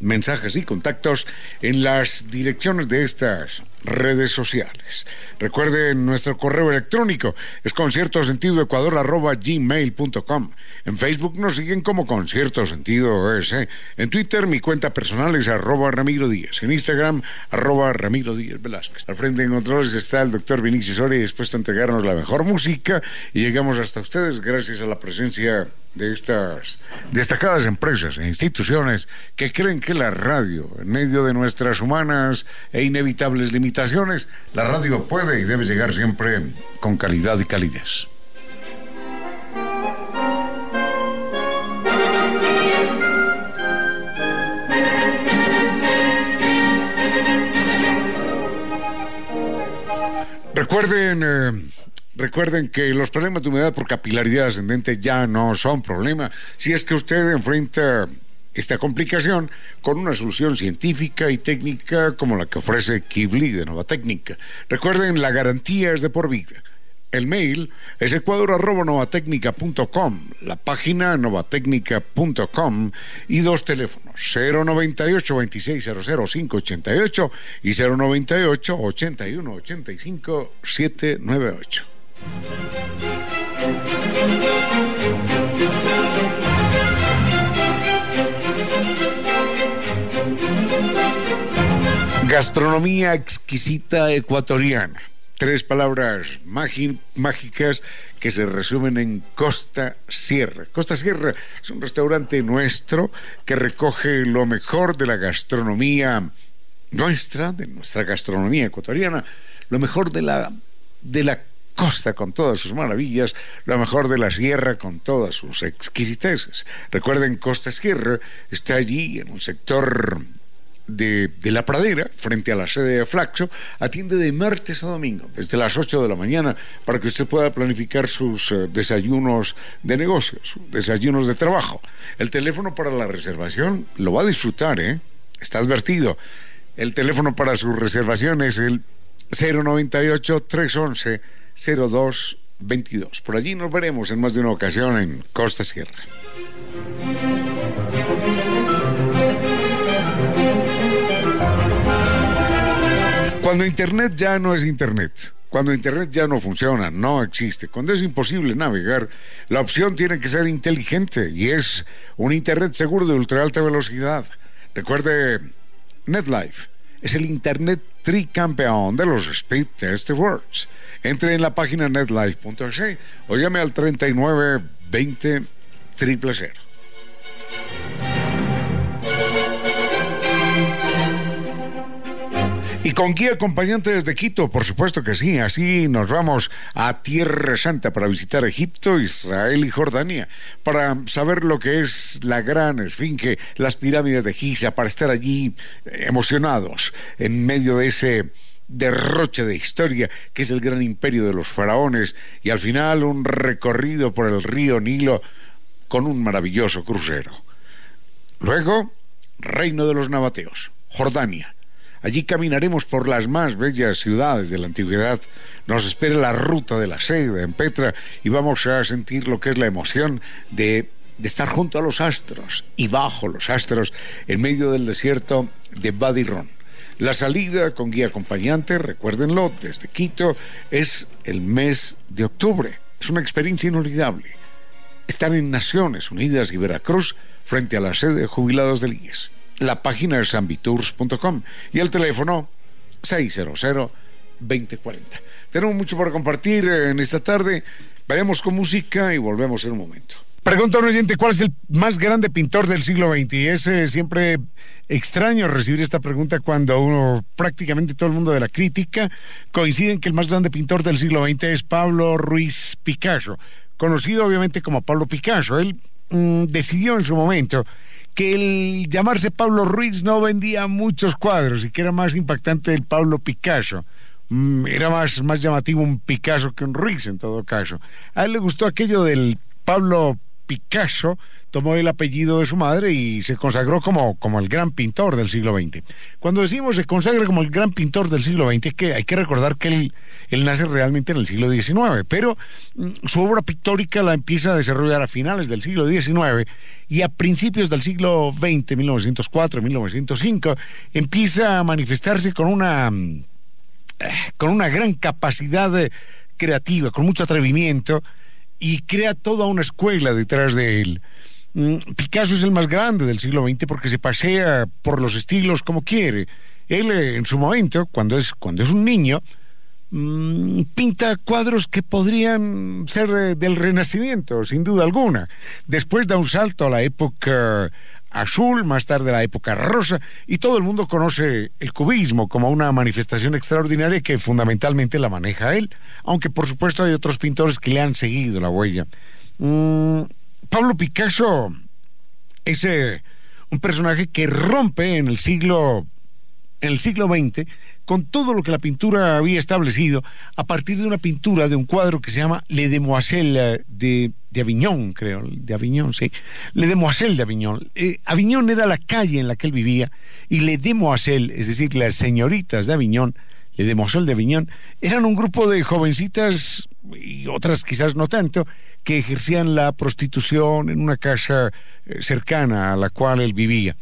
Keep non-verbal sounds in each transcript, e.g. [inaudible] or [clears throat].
mensajes y contactos en las direcciones de estas redes sociales. Recuerden nuestro correo electrónico es concierto sentido ecuador gmail.com. En Facebook nos siguen como concierto sentido. En Twitter mi cuenta personal es arroba Ramiro Díaz. En Instagram arroba Ramiro Díaz Velázquez. Al frente en controles está el doctor Vinicius Soria dispuesto a entregarnos la mejor música y llegamos hasta ustedes gracias a la presencia de estas destacadas empresas e instituciones que creen que la radio, en medio de nuestras humanas e inevitables limitaciones, la radio puede y debe llegar siempre con calidad y calidez. Recuerden eh, Recuerden que los problemas de humedad por capilaridad ascendente ya no son problema si es que usted enfrenta esta complicación con una solución científica y técnica como la que ofrece Kivli de Nova Técnica. Recuerden, la garantía es de por vida. El mail es ecuador.novatecnica.com, la página novatecnica.com y dos teléfonos, 098 2600 588 y 098 Gastronomía exquisita ecuatoriana. Tres palabras mágicas que se resumen en Costa Sierra. Costa Sierra es un restaurante nuestro que recoge lo mejor de la gastronomía nuestra, de nuestra gastronomía ecuatoriana, lo mejor de la, de la costa con todas sus maravillas, lo mejor de la sierra con todas sus exquisiteces. Recuerden, Costa Sierra está allí en un sector de, la pradera, frente a la sede de Flaxo, atiende de martes a domingo, desde las 8 de la mañana, para que usted pueda planificar sus eh, desayunos de negocios, desayunos de trabajo. El teléfono para la reservación lo va a disfrutar, ¿eh? Está advertido. El teléfono para su reservación es el 098 311 0222. Por allí nos veremos en más de una ocasión en Costa Sierra. Cuando Internet ya no es Internet, cuando Internet ya no funciona, no existe, cuando es imposible navegar, la opción tiene que ser inteligente y es un Internet seguro de ultra alta velocidad. Recuerde, NetLife es el Internet tricampeón de los Speed Test Awards. Entre en la página netlife.es o llame al 3920 000. Y con guía acompañante desde Quito, por supuesto que sí. Así nos vamos a Tierra Santa para visitar Egipto, Israel y Jordania, para saber lo que es la gran esfinge, las pirámides de Giza, para estar allí emocionados en medio de ese derroche de historia que es el gran imperio de los faraones y al final un recorrido por el río Nilo con un maravilloso crucero. Luego, Reino de los Nabateos, Jordania Allí caminaremos por las más bellas ciudades de la antigüedad. Nos espera la ruta de la seda en Petra y vamos a sentir lo que es la emoción de, estar junto a los astros y bajo los astros en medio del desierto de Badirón. La salida con guía acompañante, recuérdenlo, desde Quito, es el mes de octubre. Es una experiencia inolvidable. Estar en Naciones Unidas y Veracruz frente a la sede de jubilados del IES la página es ambitours.com y el teléfono 600-2040. Tenemos mucho para compartir en esta tarde. Vayamos con música y volvemos en un momento. Pregunta un oyente, ¿cuál es el más grande pintor del siglo XX? Y es eh, siempre extraño recibir esta pregunta cuando uno, prácticamente todo el mundo de la crítica, coincide en que el más grande pintor del siglo XX es Pablo Ruiz Picasso, conocido obviamente como Pablo Picasso. Él mm, decidió en su momento que el llamarse Pablo Ruiz no vendía muchos cuadros y que era más impactante el Pablo Picasso. Mm, era más, más llamativo un Picasso que un Ruiz en todo caso. A él le gustó aquello del Pablo Picasso tomó el apellido de su madre y se consagró como, como el gran pintor del siglo XX. Cuando decimos se consagra como el gran pintor del siglo XX, que hay que recordar que él, él nace realmente en el siglo XIX, pero mm, su obra pictórica la empieza a desarrollar a finales del siglo XIX y a principios del siglo XX, 1904, 1905, empieza a manifestarse con una, mm, eh, con una gran capacidad eh, creativa, con mucho atrevimiento, y crea toda una escuela detrás de él. Mm, Picasso es el más grande del siglo XX porque se pasea por los estilos como quiere. Él eh, en su momento, cuando es, cuando es un niño, mm, pinta cuadros que podrían ser del Renacimiento, sin duda alguna. Después da un salto a la época azul, más tarde la época rosa, y todo el mundo conoce el cubismo como una manifestación extraordinaria que fundamentalmente la maneja él, aunque por supuesto hay otros pintores que le han seguido la huella. Mm, Pablo Picasso es eh, un personaje que rompe en el siglo en el siglo XX con todo lo que la pintura había establecido a partir de una pintura de un cuadro que se llama Le Demoiselle de, de Avignon, creo, de Avignon, sí, Le Demoiselle de Avignon. Eh, Avignon era la calle en la que él vivía y Le Demoiselle, es decir, las señoritas de Avignon, Le Demoiselle de Avignon, eran un grupo de jovencitas y otras quizás no tanto, que ejercían la prostitución en una casa eh, cercana a la cual él vivía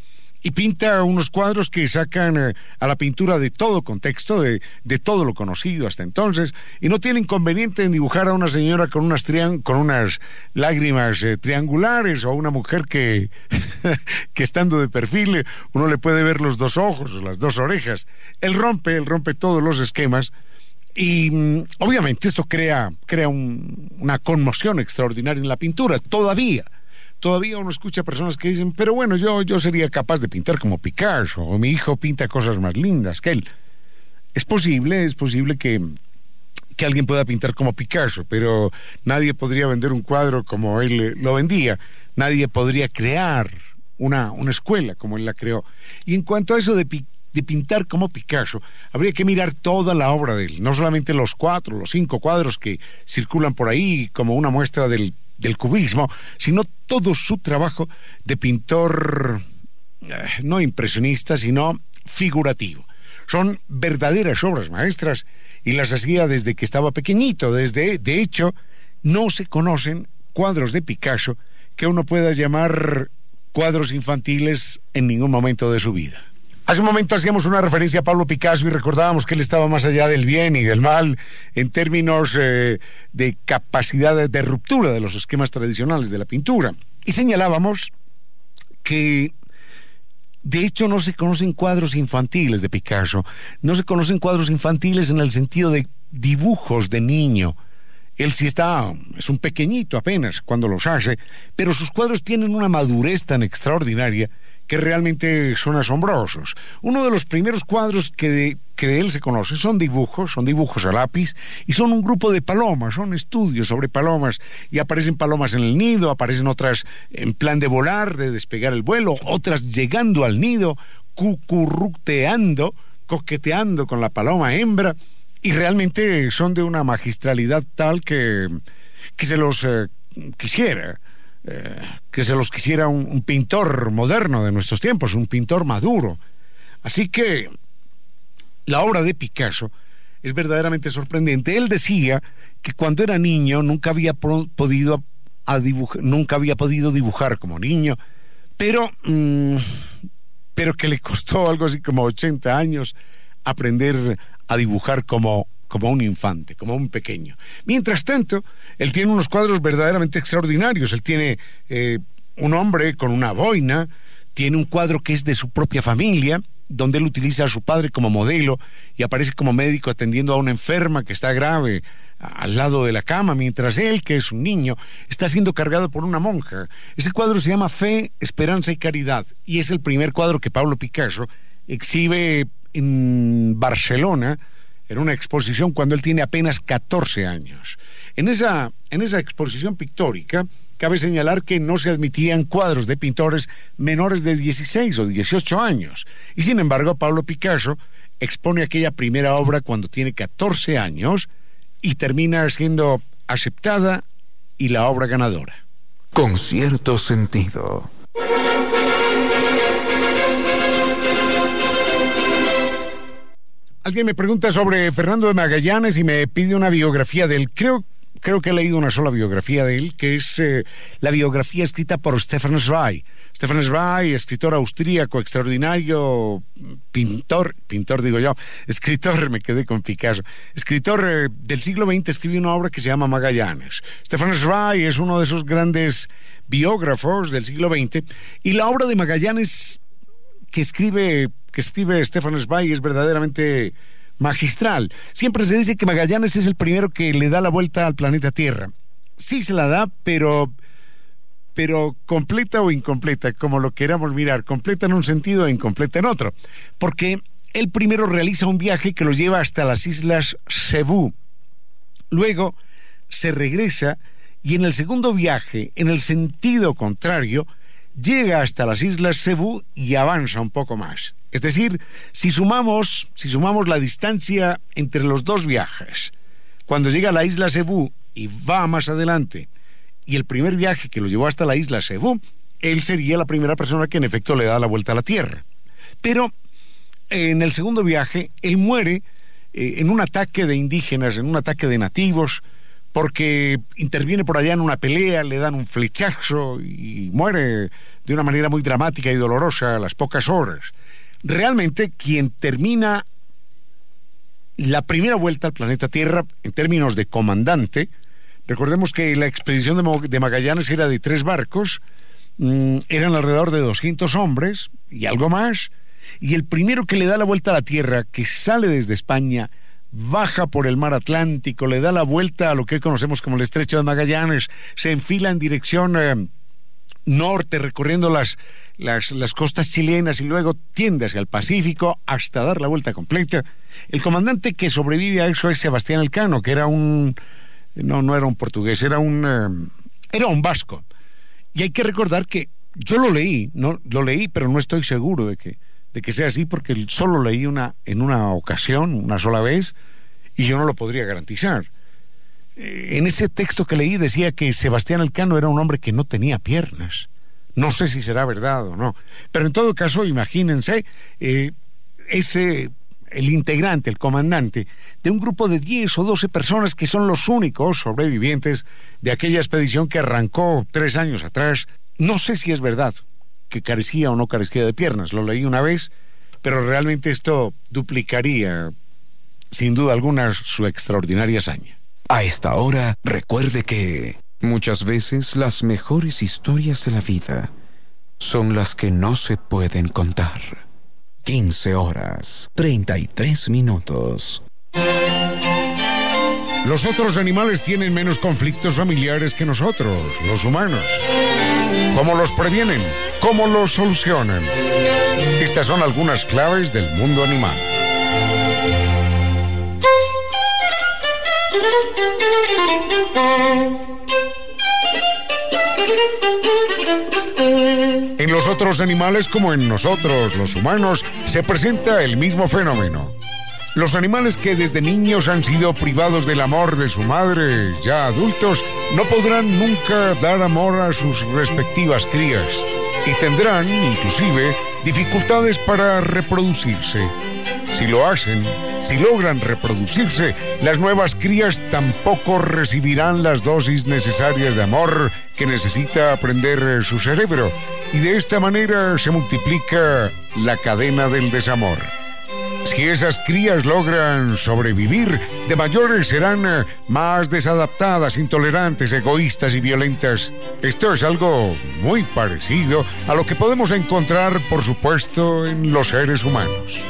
y pinta unos cuadros que sacan eh, a la pintura de todo contexto, de, de, todo lo conocido hasta entonces, y no tiene inconveniente en dibujar a una señora con unas, con unas lágrimas eh, triangulares o a una mujer que, [laughs] que estando de perfil uno le puede ver los dos ojos, las dos orejas. Él rompe, él rompe todos los esquemas. Y mm, obviamente esto crea, crea una conmoción extraordinaria en la pintura, todavía todavía uno escucha personas que dicen, pero bueno, yo, yo sería capaz de pintar como Picasso, o mi hijo pinta cosas más lindas que él. Es posible, es posible que, que alguien pueda pintar como Picasso, pero nadie podría vender un cuadro como él lo vendía, nadie podría crear una, una escuela como él la creó. Y en cuanto a eso de, de pintar como Picasso, habría que mirar toda la obra de él, no solamente los cuatro, los cinco cuadros que circulan por ahí como una muestra del del cubismo, sino todo su trabajo de pintor eh, no impresionista, sino figurativo. Son verdaderas obras maestras y las hacía desde que estaba pequeñito. Desde, de hecho, no se conocen cuadros de Picasso que uno pueda llamar cuadros infantiles en ningún momento de su vida. Hace un momento hacíamos una referencia a Pablo Picasso y recordábamos que él estaba más allá del bien y del mal en términos eh, de capacidad de, ruptura de los esquemas tradicionales de la pintura. Y señalábamos que de hecho, no se conocen cuadros infantiles de Picasso, no se conocen cuadros infantiles en el sentido de dibujos de niño. Él sí está, es un pequeñito apenas cuando los hace, pero sus cuadros tienen una madurez tan extraordinaria que realmente son asombrosos. Uno de los primeros cuadros que de, que de él se conoce son dibujos, son dibujos a lápiz, y son un grupo de palomas, son estudios sobre palomas, y aparecen palomas en el nido, aparecen otras en plan de volar, de despegar el vuelo, otras llegando al nido, cucurruteando, coqueteando con la paloma hembra, y realmente son de una magistralidad tal que, que se los eh, quisiera eh, que se los quisiera un, pintor moderno de nuestros tiempos, un pintor maduro. Así que la obra de Picasso es verdaderamente sorprendente. Él decía que cuando era niño nunca había podido dibujar, nunca había podido dibujar como niño, pero, mm, pero que le costó algo así como 80 años aprender a dibujar como como un infante, como un pequeño. Mientras tanto, él tiene unos cuadros verdaderamente extraordinarios. Él tiene eh, un hombre con una boina, tiene un cuadro que es de su propia familia, donde él utiliza a su padre como modelo y aparece como médico atendiendo a una enferma que está grave al lado de la cama, mientras él, que es un niño, está siendo cargado por una monja. Ese cuadro se llama Fe, Esperanza y Caridad y es el primer cuadro que Pablo Picasso exhibe en Barcelona en una exposición cuando él tiene apenas 14 años. En esa, en esa exposición pictórica, cabe señalar que no se admitían cuadros de pintores menores de 16 o 18 años. Y sin embargo, Pablo Picasso expone aquella primera obra cuando tiene 14 años y termina siendo aceptada y la obra ganadora. Con cierto sentido. Alguien me pregunta sobre Fernando de Magallanes y me pide una biografía de él. Creo, creo que he leído una sola biografía de él, que es eh, la biografía escrita por Stefan Zweig. Stefan Zweig, escritor austríaco extraordinario, pintor, pintor digo yo, [laughs] escritor, me quedé con Picasso, escritor eh, del siglo XX, escribió una obra que se llama Magallanes. Stefan Zweig es uno de esos grandes biógrafos del siglo XX y la obra de Magallanes que escribe que escribe Stefan Zweig es verdaderamente magistral. Siempre se dice que Magallanes es el primero que le da la vuelta al planeta Tierra. Sí se la da, pero pero completa o incompleta, como lo queramos mirar, completa en un sentido e incompleta en otro, porque él primero realiza un viaje que lo lleva hasta las islas Cebú. Luego se regresa y en el segundo viaje, en el sentido contrario, llega hasta las islas Cebú y avanza un poco más. Es decir, si sumamos, si sumamos la distancia entre los dos viajes, cuando llega a la isla Cebú y va más adelante, y el primer viaje que lo llevó hasta la isla Cebú, él sería la primera persona que en efecto le da la vuelta a la Tierra. Pero en el segundo viaje, él muere eh, en un ataque de indígenas, en un ataque de nativos, porque interviene por allá en una pelea, le dan un flechazo y muere de una manera muy dramática y dolorosa a las pocas horas. Realmente quien termina la primera vuelta al planeta Tierra en términos de comandante, recordemos que la expedición de, Magallanes era de tres barcos, mm, eran alrededor de 200 hombres y algo más, y el primero que le da la vuelta a la Tierra, que sale desde España, baja por el mar Atlántico, le da la vuelta a lo que conocemos como el estrecho de Magallanes, se enfila en dirección eh, norte, recorriendo las, las, las, costas chilenas y luego tiende hacia el Pacífico hasta dar la vuelta completa. El comandante que sobrevive a eso es Sebastián Elcano, que era un... No, no era un portugués, era un... Eh, era un vasco. Y hay que recordar que yo lo leí, no, lo leí, pero no estoy seguro de que, de que sea así, porque solo leí una, en una ocasión, una sola vez, y yo no lo podría garantizar en ese texto que leí decía que Sebastián Elcano era un hombre que no tenía piernas. No sé si será verdad o no. Pero en todo caso, imagínense, eh, ese, el integrante, el comandante, de un grupo de 10 o 12 personas que son los únicos sobrevivientes de aquella expedición que arrancó tres años atrás. No sé si es verdad que carecía o no carecía de piernas. Lo leí una vez, pero realmente esto duplicaría, sin duda alguna, su extraordinaria hazaña. A esta hora, recuerde que muchas veces las mejores historias de la vida son las que no se pueden contar. 15 horas, 33 minutos. Los otros animales tienen menos conflictos familiares que nosotros, los humanos. Cómo los previenen, cómo los solucionan. Estas son algunas claves del mundo animal. En los otros animales como en nosotros, los humanos, se presenta el mismo fenómeno. Los animales que desde niños han sido privados del amor de su madre, ya adultos, no podrán nunca dar amor a sus respectivas crías y tendrán, inclusive, dificultades para reproducirse. Si lo hacen, si logran reproducirse, las nuevas crías tampoco recibirán las dosis necesarias de amor que necesita aprender su cerebro y de esta manera se multiplica la cadena del desamor. Si esas crías logran sobrevivir, de mayores serán eh, más desadaptadas, intolerantes, egoístas y violentas. Esto es algo muy parecido a lo que podemos encontrar, por supuesto, en los seres humanos.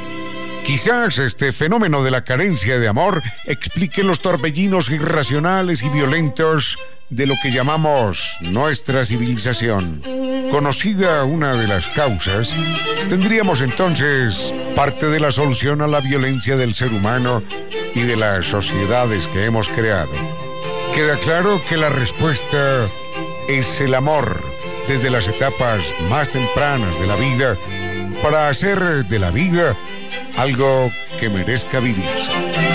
Quizás este fenómeno de la carencia de amor explique los torbellinos irracionales y violentos de lo que llamamos nuestra civilización. Conocida una de las causas, tendríamos entonces parte de la solución a la violencia del ser humano y de las sociedades que hemos creado. Queda claro que la respuesta es el amor desde las etapas más tempranas de la vida para hacer de la vida algo que merezca vivirse.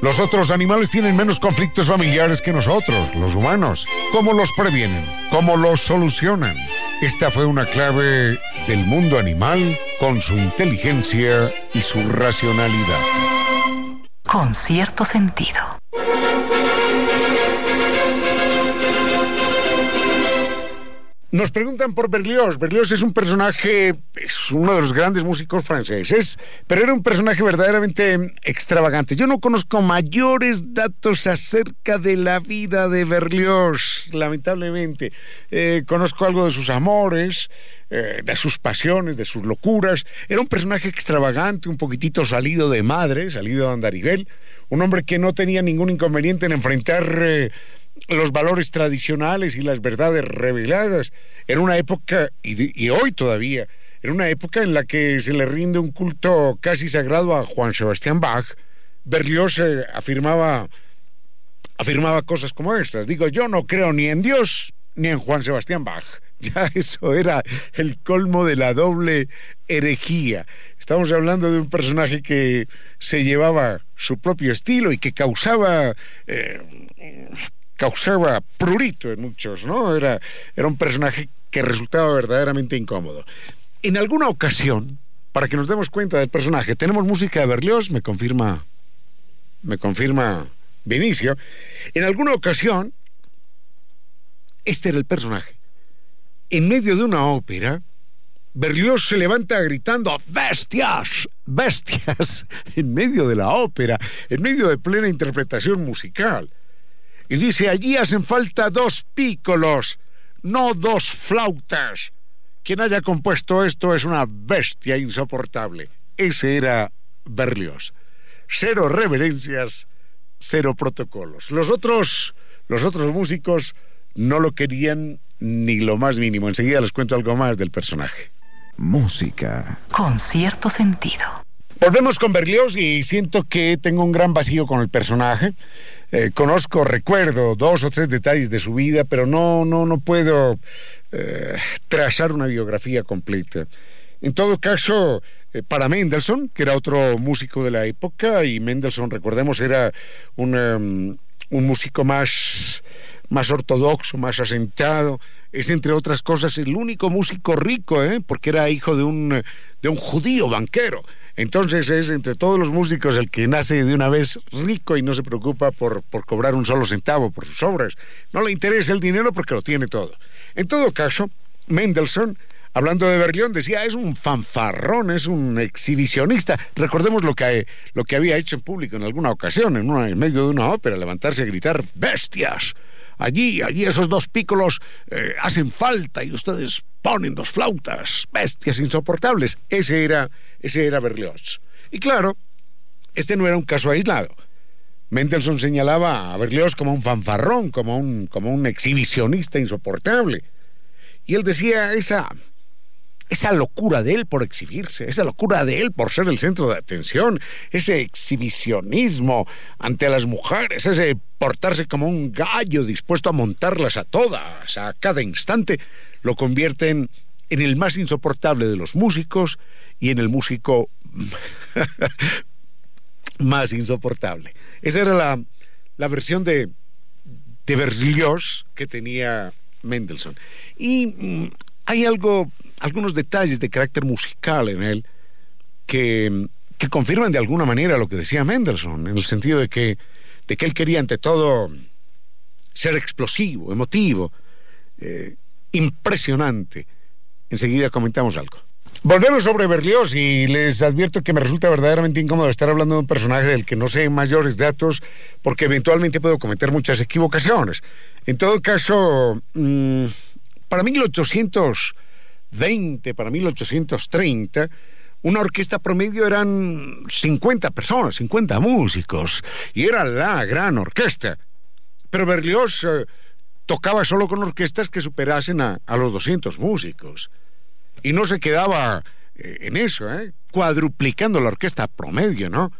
Los otros animales tienen menos conflictos familiares que nosotros, los humanos. ¿Cómo los previenen? ¿Cómo los solucionan? Esta fue una clave del mundo animal con su inteligencia y su racionalidad. Con cierto sentido. Nos preguntan por Berlioz. Berlioz es un personaje, es uno de los grandes músicos franceses, pero era un personaje verdaderamente extravagante. Yo no conozco mayores datos acerca de la vida de Berlioz, lamentablemente. Eh, conozco algo de sus amores, eh, de sus pasiones, de sus locuras. Era un personaje extravagante, un poquitito salido de madre, salido de Andarivel, un hombre que no tenía ningún inconveniente en enfrentar... Eh, los valores tradicionales y las verdades reveladas. En una época, y, hoy todavía, en una época en la que se le rinde un culto casi sagrado a Juan Sebastián Bach, Berlioz eh, afirmaba, afirmaba cosas como estas. Digo, yo no creo ni en Dios ni en Juan Sebastián Bach. [laughs] Ya eso era el colmo de la doble herejía. Estamos hablando de un personaje que se llevaba su propio estilo y que causaba eh, causaba prurito en muchos, ¿no? Era, era un personaje que resultaba verdaderamente incómodo. En alguna ocasión, para que nos demos cuenta del personaje, tenemos música de Berlioz, me confirma, me confirma Vinicio. En alguna ocasión, este era el personaje. En medio de una ópera, Berlioz se levanta gritando bestias, bestias, [laughs] en medio de la ópera, en medio de plena interpretación musical. Y dice, allí hacen falta dos pícolos, no dos flautas. Quien haya compuesto esto es una bestia insoportable. Ese era Berlioz. Cero reverencias, cero protocolos. Los otros, los otros músicos no lo querían ni lo más mínimo. Enseguida les cuento algo más del personaje. Música. Con cierto sentido. Volvemos con Berlioz y siento que tengo un gran vacío con el personaje. Eh, conozco, recuerdo dos o tres detalles de su vida, pero no, no, no puedo eh, trazar una biografía completa. En todo caso, eh, para Mendelssohn, que era otro músico de la época, y Mendelssohn, recordemos, era un, um, un músico más, más ortodoxo, más asentado, es entre otras cosas el único músico rico, porque era hijo de un, de un judío banquero. Entonces es entre todos los músicos el que nace de una vez rico y no se preocupa por, por cobrar un solo centavo por sus obras. No le interesa el dinero porque lo tiene todo. En todo caso, Mendelssohn hablando de Berlioz, decía, es un fanfarrón, es un exhibicionista. Recordemos lo que, lo que había hecho en público en alguna ocasión, en, en medio de una ópera, levantarse a gritar, bestias. Allí, allí esos dos pícolos eh, hacen falta y ustedes ponen dos flautas, bestias insoportables. Ese era ese era Berlioz. Y claro, este no era un caso aislado. Mendelssohn señalaba a Berlioz como un fanfarrón, como un, como un exhibicionista insoportable. Y él decía esa, esa locura de él por exhibirse, esa locura de él por ser el centro de atención, ese exhibicionismo ante las mujeres, ese portarse como un gallo dispuesto a montarlas a todas, a cada instante, lo convierten en el más insoportable de los músicos y en el músico [laughs] más insoportable. Esa era la, la versión de, de Berlioz que tenía Mendelssohn. Y mm, hay algo, algunos detalles de carácter musical en él que, que, confirman de alguna manera lo que decía Mendelssohn, en el sentido de que, de que él quería ante todo ser explosivo, emotivo, eh, impresionante. Enseguida comentamos algo. Volvemos sobre Berlioz y les advierto que me resulta verdaderamente incómodo estar hablando de un personaje del que no sé mayores datos porque eventualmente puedo cometer muchas equivocaciones. En todo caso, mmm, para 1820, para 1830, una orquesta promedio eran 50 personas, 50 músicos, y era la gran orquesta. Pero Berlioz eh, tocaba solo con orquestas que superasen a, los 200 músicos. Y no se quedaba eh, en eso, ¿eh? cuadruplicando la orquesta promedio, ¿no?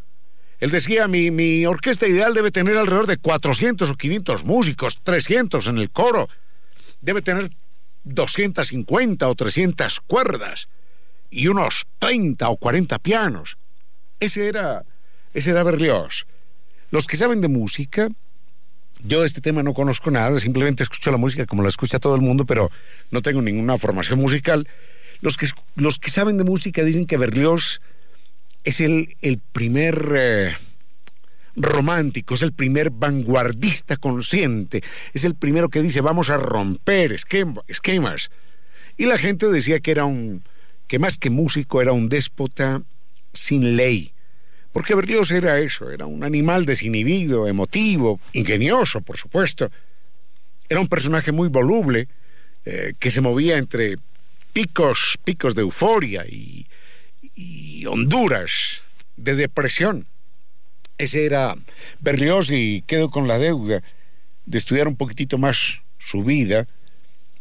Él decía, mi, mi orquesta ideal debe tener alrededor de 400 o 500 músicos, 300 en el coro. Debe tener 250 o 300 cuerdas y unos 30 o 40 pianos. Ese era, ese era Berlioz. Los que saben de música, yo de este tema no conozco nada, simplemente escucho la música como la escucha todo el mundo, pero no tengo ninguna formación musical. Los que, los que saben de música dicen que Berlioz es el, el primer eh, romántico, es el primer vanguardista consciente, es el primero que dice vamos a romper esquemas. Y la gente decía que era un, que más que músico era un déspota sin ley. Porque Berlioz era eso, era un animal desinhibido, emotivo, ingenioso, por supuesto. Era un personaje muy voluble, eh, que se movía entre picos, picos de euforia y, y honduras de depresión. Ese era Berlioz y quedo con la deuda de estudiar un poquitito más su vida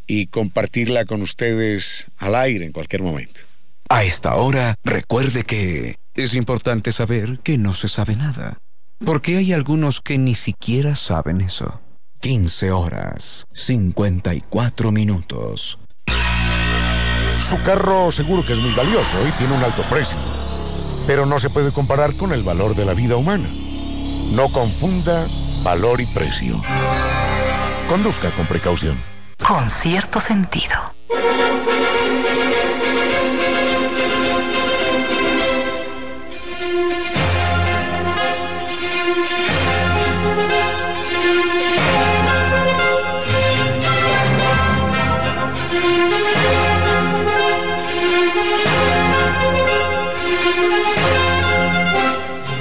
y compartirla con ustedes al aire en cualquier momento. A esta hora, recuerde que es importante saber que no se sabe nada, porque hay algunos que ni siquiera saben eso. 15 horas, 54 minutos. Su carro seguro que es muy valioso y tiene un alto precio, pero no se puede comparar con el valor de la vida humana. No confunda valor y precio. Conduzca con precaución. Con cierto sentido.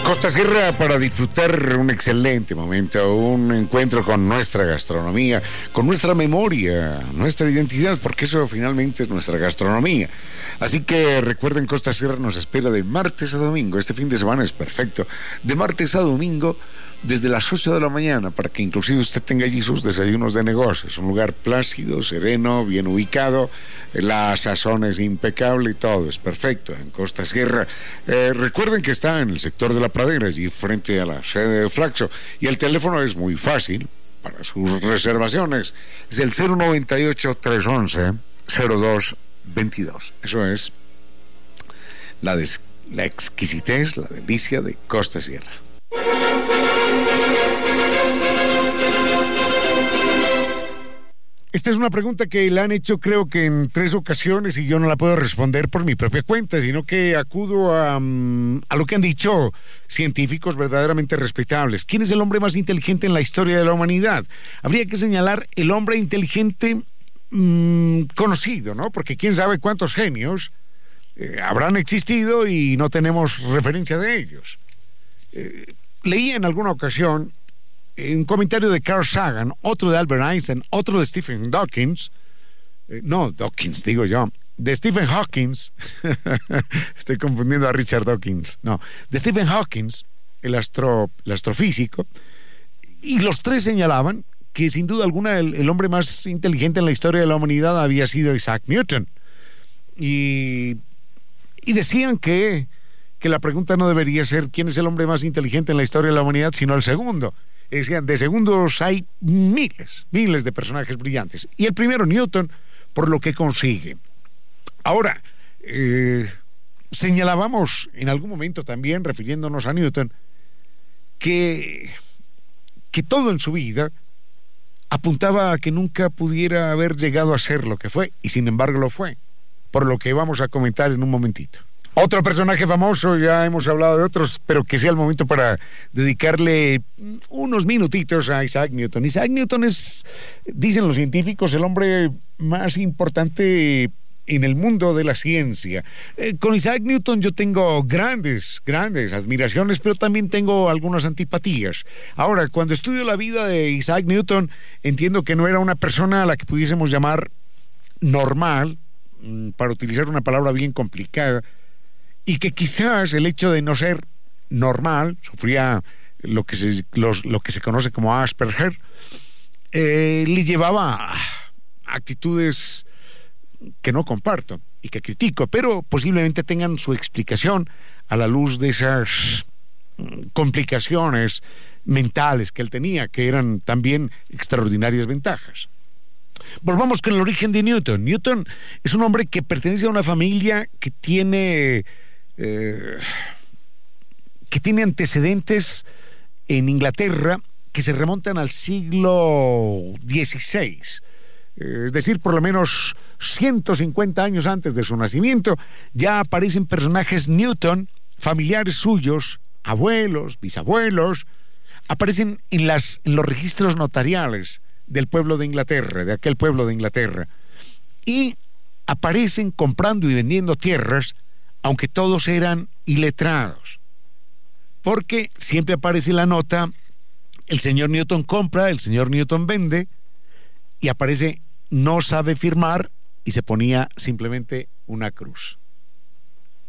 Costa Sierra para disfrutar un excelente momento, un encuentro con nuestra gastronomía, con nuestra memoria, nuestra identidad, porque eso finalmente es nuestra gastronomía. Así que recuerden, Costa Sierra nos espera de martes a domingo. Este fin de semana es perfecto. De martes a domingo desde las 8 de la mañana para que inclusive usted tenga allí sus desayunos de negocios. Un lugar plácido, sereno, bien ubicado, la sazón es impecable y todo es perfecto en Costa Sierra. Eh, recuerden que está en el sector de la pradera, allí frente a la sede de Flaxo, y el teléfono es muy fácil para sus reservaciones. Es el 098-311-0222. Eso es la, la exquisitez, la delicia de Costa Sierra. Esta es una pregunta que le han hecho creo que en tres ocasiones y yo no la puedo responder por mi propia cuenta, sino que acudo a, mm, a, lo que han dicho científicos verdaderamente respetables. ¿Quién es el hombre más inteligente en la historia de la humanidad? Habría que señalar el hombre inteligente mmm, conocido, ¿no? Porque quién sabe cuántos genios eh, habrán existido y no tenemos referencia de ellos. Eh, leí en alguna ocasión un comentario de Carl Sagan, otro de Albert Einstein, otro de Stephen Dawkins, eh, no, Dawkins digo yo, de Stephen Hawkins, [laughs] estoy confundiendo a Richard Dawkins, no, de Stephen Hawkins, el, astro, el astrofísico, y los tres señalaban que sin duda alguna el, hombre más inteligente en la historia de la humanidad había sido Isaac Newton. Y decían que, que la pregunta no debería ser quién es el hombre más inteligente en la historia de la humanidad, sino el segundo. Decían, de segundos hay miles, miles de personajes brillantes. Y el primero, Newton, por lo que consigue. Ahora, eh, señalábamos en algún momento también, refiriéndonos a Newton, que, que todo en su vida apuntaba a que nunca pudiera haber llegado a ser lo que fue, y sin embargo lo fue, por lo que vamos a comentar en un momentito. Otro personaje famoso, ya hemos hablado de otros, pero que sea el momento para dedicarle unos minutitos a Isaac Newton. Isaac Newton es, dicen los científicos, el hombre más importante en el mundo de la ciencia. Eh, con Isaac Newton yo tengo grandes, grandes admiraciones, pero también tengo algunas antipatías. Ahora, cuando estudio la vida de Isaac Newton, entiendo que no era una persona a la que pudiésemos llamar normal, mm, para utilizar una palabra bien complicada, y que quizás el hecho de no ser normal, sufría lo que se, lo que se conoce como Asperger, eh, le llevaba actitudes que no comparto y que critico, pero posiblemente tengan su explicación a la luz de esas mm, complicaciones mentales que él tenía, que eran también extraordinarias ventajas. Volvamos con el origen de Newton. Newton es un hombre que pertenece a una familia que tiene, eh, que tiene antecedentes en Inglaterra que se remontan al siglo XVI es decir, por lo menos 150 años antes de su nacimiento, ya aparecen personajes Newton, familiares suyos, abuelos, bisabuelos, aparecen en, las, en los registros notariales del pueblo de Inglaterra, de aquel pueblo de Inglaterra, y aparecen comprando y vendiendo tierras, aunque todos eran iletrados, porque siempre aparece la nota, el señor Newton compra, el señor Newton vende, y aparece no sabe firmar y se ponía simplemente una cruz.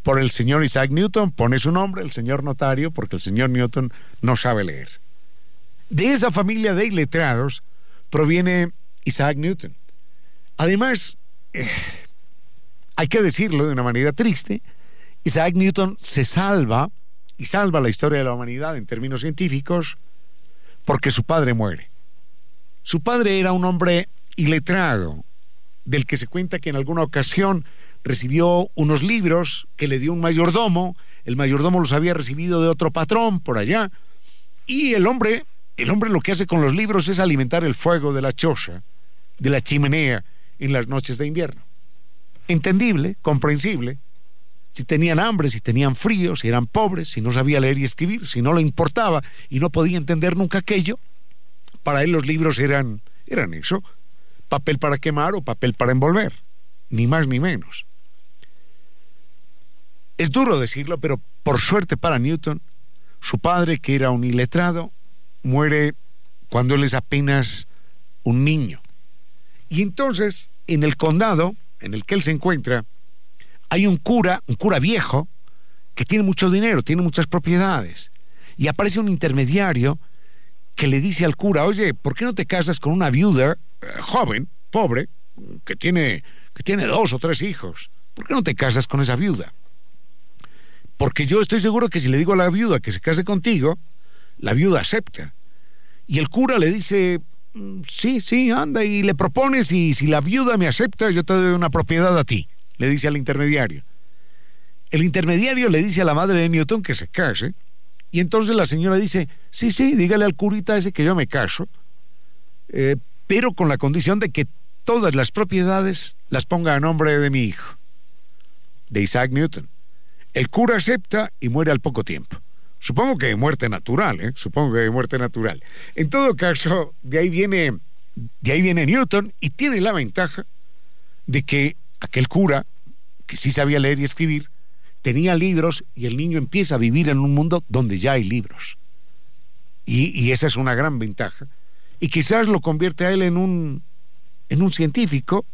Por el señor Isaac Newton pone su nombre, el señor notario, porque el señor Newton no sabe leer. De esa familia de iletrados proviene Isaac Newton. Además, eh, hay que decirlo de una manera triste, Isaac Newton se salva y salva la historia de la humanidad en términos científicos porque su padre muere. Su padre era un hombre iletrado, del que se cuenta que en alguna ocasión recibió unos libros que le dio un mayordomo, el mayordomo los había recibido de otro patrón por allá, y el hombre, el hombre lo que hace con los libros es alimentar el fuego de la choza, de la chimenea en las noches de invierno. Entendible, comprensible. Si tenían hambre, si tenían frío, si eran pobres, si no sabía leer y escribir, si no le importaba y no podía entender nunca aquello, para él los libros eran, eran eso, papel para quemar o papel para envolver, ni más ni menos. Es duro decirlo, pero por suerte para Newton, su padre, que era un iletrado, muere cuando él es apenas un niño. Y entonces, en el condado en el que él se encuentra, hay un cura, un cura viejo, que tiene mucho dinero, tiene muchas propiedades. Y aparece un intermediario que le dice al cura, oye, ¿por qué no te casas con una viuda eh, joven, pobre, que tiene, que tiene dos o tres hijos, ¿por qué no te casas con esa viuda? Porque yo estoy seguro que si le digo a la viuda que se case contigo, la viuda acepta. Y el cura le dice, mm, sí, sí, anda, y le propones, y si la viuda me acepta, yo te doy una propiedad a ti, le dice al intermediario. El intermediario le dice a la madre de Newton que se case, y entonces la señora dice, sí, sí, dígale al curita ese que yo me caso, eh, pero con la condición de que todas las propiedades las ponga a nombre de mi hijo, de Isaac Newton. El cura acepta y muere al poco tiempo. Supongo que de muerte natural, ¿eh? Supongo que de muerte natural. En todo caso, de ahí viene, de ahí viene Newton y tiene la ventaja de que aquel cura, que sí sabía leer y escribir, tenía libros y el niño empieza a vivir en un mundo donde ya hay libros. Y, esa es una gran ventaja y quizás lo convierte a él en un, en un científico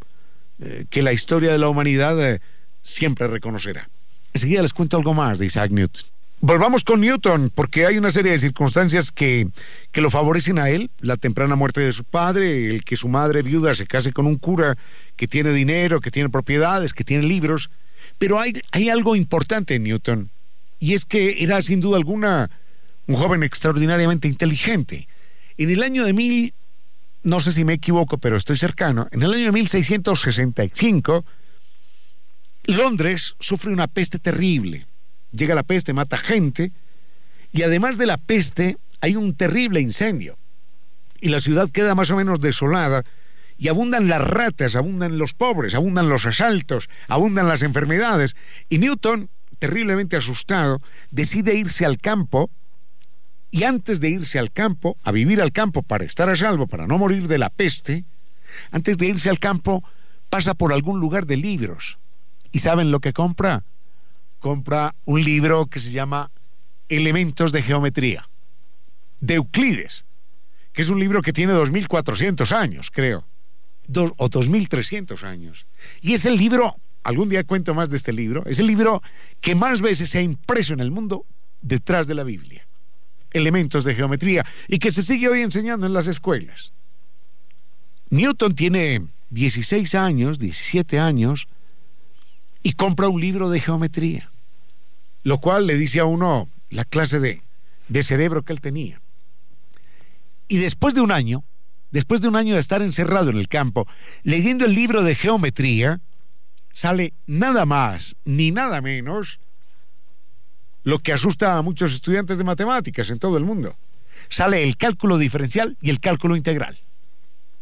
eh, que la historia de la humanidad eh, siempre reconocerá. Enseguida les cuento algo más de Isaac Newton. Volvamos con Newton, porque hay una serie de circunstancias que, que, lo favorecen a él. La temprana muerte de su padre, el que su madre viuda se case con un cura que tiene dinero, que tiene propiedades, que tiene libros. Pero hay, hay algo importante en Newton, y es que era sin duda alguna un joven extraordinariamente inteligente. En el año de mil, no sé si me equivoco, pero estoy cercano, en el año de 1665, Londres sufre una peste terrible llega la peste, mata gente, y además de la peste hay un terrible incendio. Y la ciudad queda más o menos desolada, y abundan las ratas, abundan los pobres, abundan los asaltos, abundan las enfermedades. Y Newton, terriblemente asustado, decide irse al campo, y antes de irse al campo, a vivir al campo para estar a salvo, para no morir de la peste, antes de irse al campo, pasa por algún lugar de libros. ¿Y saben lo que compra? Compra un libro que se llama Elementos de Geometría, de Euclides, que es un libro que tiene 2.400 años, creo, dos, o 2.300 años. Y es el libro, algún día cuento más de este libro, es el libro que más veces se ha impreso en el mundo detrás de la Biblia. Elementos de geometría, y que se sigue hoy enseñando en las escuelas. Newton tiene 16 años, 17 años, y compra un libro de geometría lo cual le dice a uno la clase de, de cerebro que él tenía. Y después de un año, después de un año de estar encerrado en el campo, leyendo el libro de geometría, sale nada más ni nada menos lo que asusta a muchos estudiantes de matemáticas en todo el mundo. Sale el cálculo diferencial y el cálculo integral.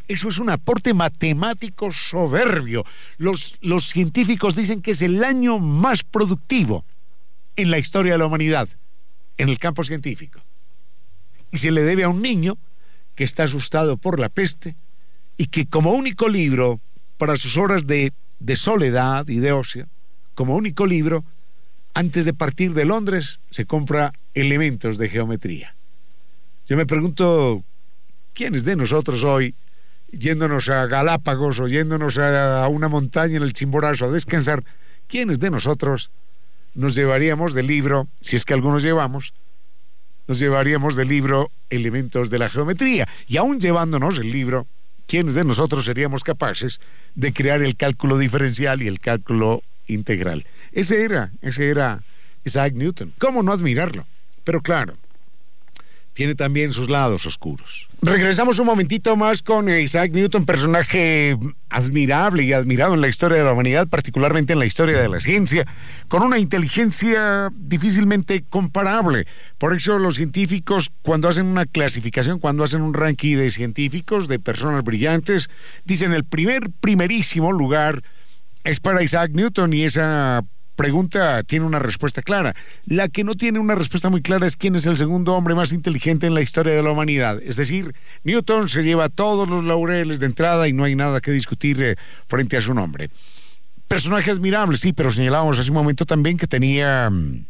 Eso es un aporte matemático soberbio. Los, los científicos dicen que es el año más productivo en la historia de la humanidad, en el campo científico. Y se le debe a un niño que está asustado por la peste y que como único libro para sus horas de, de soledad y de ocio, como único libro, antes de partir de Londres, se compra elementos de geometría. Yo me pregunto, ¿quiénes de nosotros hoy, yéndonos a Galápagos o yéndonos a, una montaña en el Chimborazo a descansar, quiénes de nosotros nos llevaríamos del libro, si es que algunos llevamos, nos llevaríamos del libro Elementos de la Geometría. Y aún llevándonos el libro, ¿quiénes de nosotros seríamos capaces de crear el cálculo diferencial y el cálculo integral? Ese era, ese era Isaac Newton. ¿Cómo no admirarlo? Pero claro, tiene también sus lados oscuros. Regresamos un momentito más con Isaac Newton, personaje admirable y admirado en la historia de la humanidad, particularmente en la historia de la ciencia, con una inteligencia difícilmente comparable. Por eso los científicos, cuando hacen una clasificación, cuando hacen un ranking de científicos, de personas brillantes, dicen el primer, primerísimo lugar es para Isaac Newton y esa pregunta tiene una respuesta clara. La que no tiene una respuesta muy clara es quién es el segundo hombre más inteligente en la historia de la humanidad. Es decir, Newton se lleva todos los laureles de entrada y no hay nada que discutir eh, frente a su nombre. Personaje admirable, sí, pero señalábamos hace un momento también que tenía mm,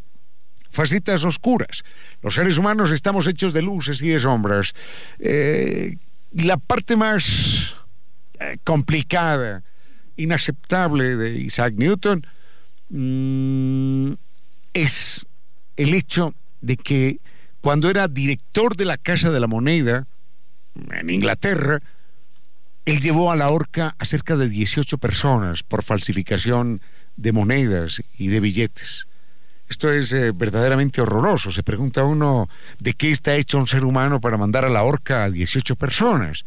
facetas oscuras. Los seres humanos estamos hechos de luces y de sombras. Eh, la parte más eh, complicada, inaceptable de Isaac Newton Mm, es el hecho de que cuando era director de la Casa de la Moneda en Inglaterra, él llevó a la horca a cerca de 18 personas por falsificación de monedas y de billetes. Esto es eh, verdaderamente horroroso. Se pregunta uno de qué está hecho un ser humano para mandar a la horca a 18 personas.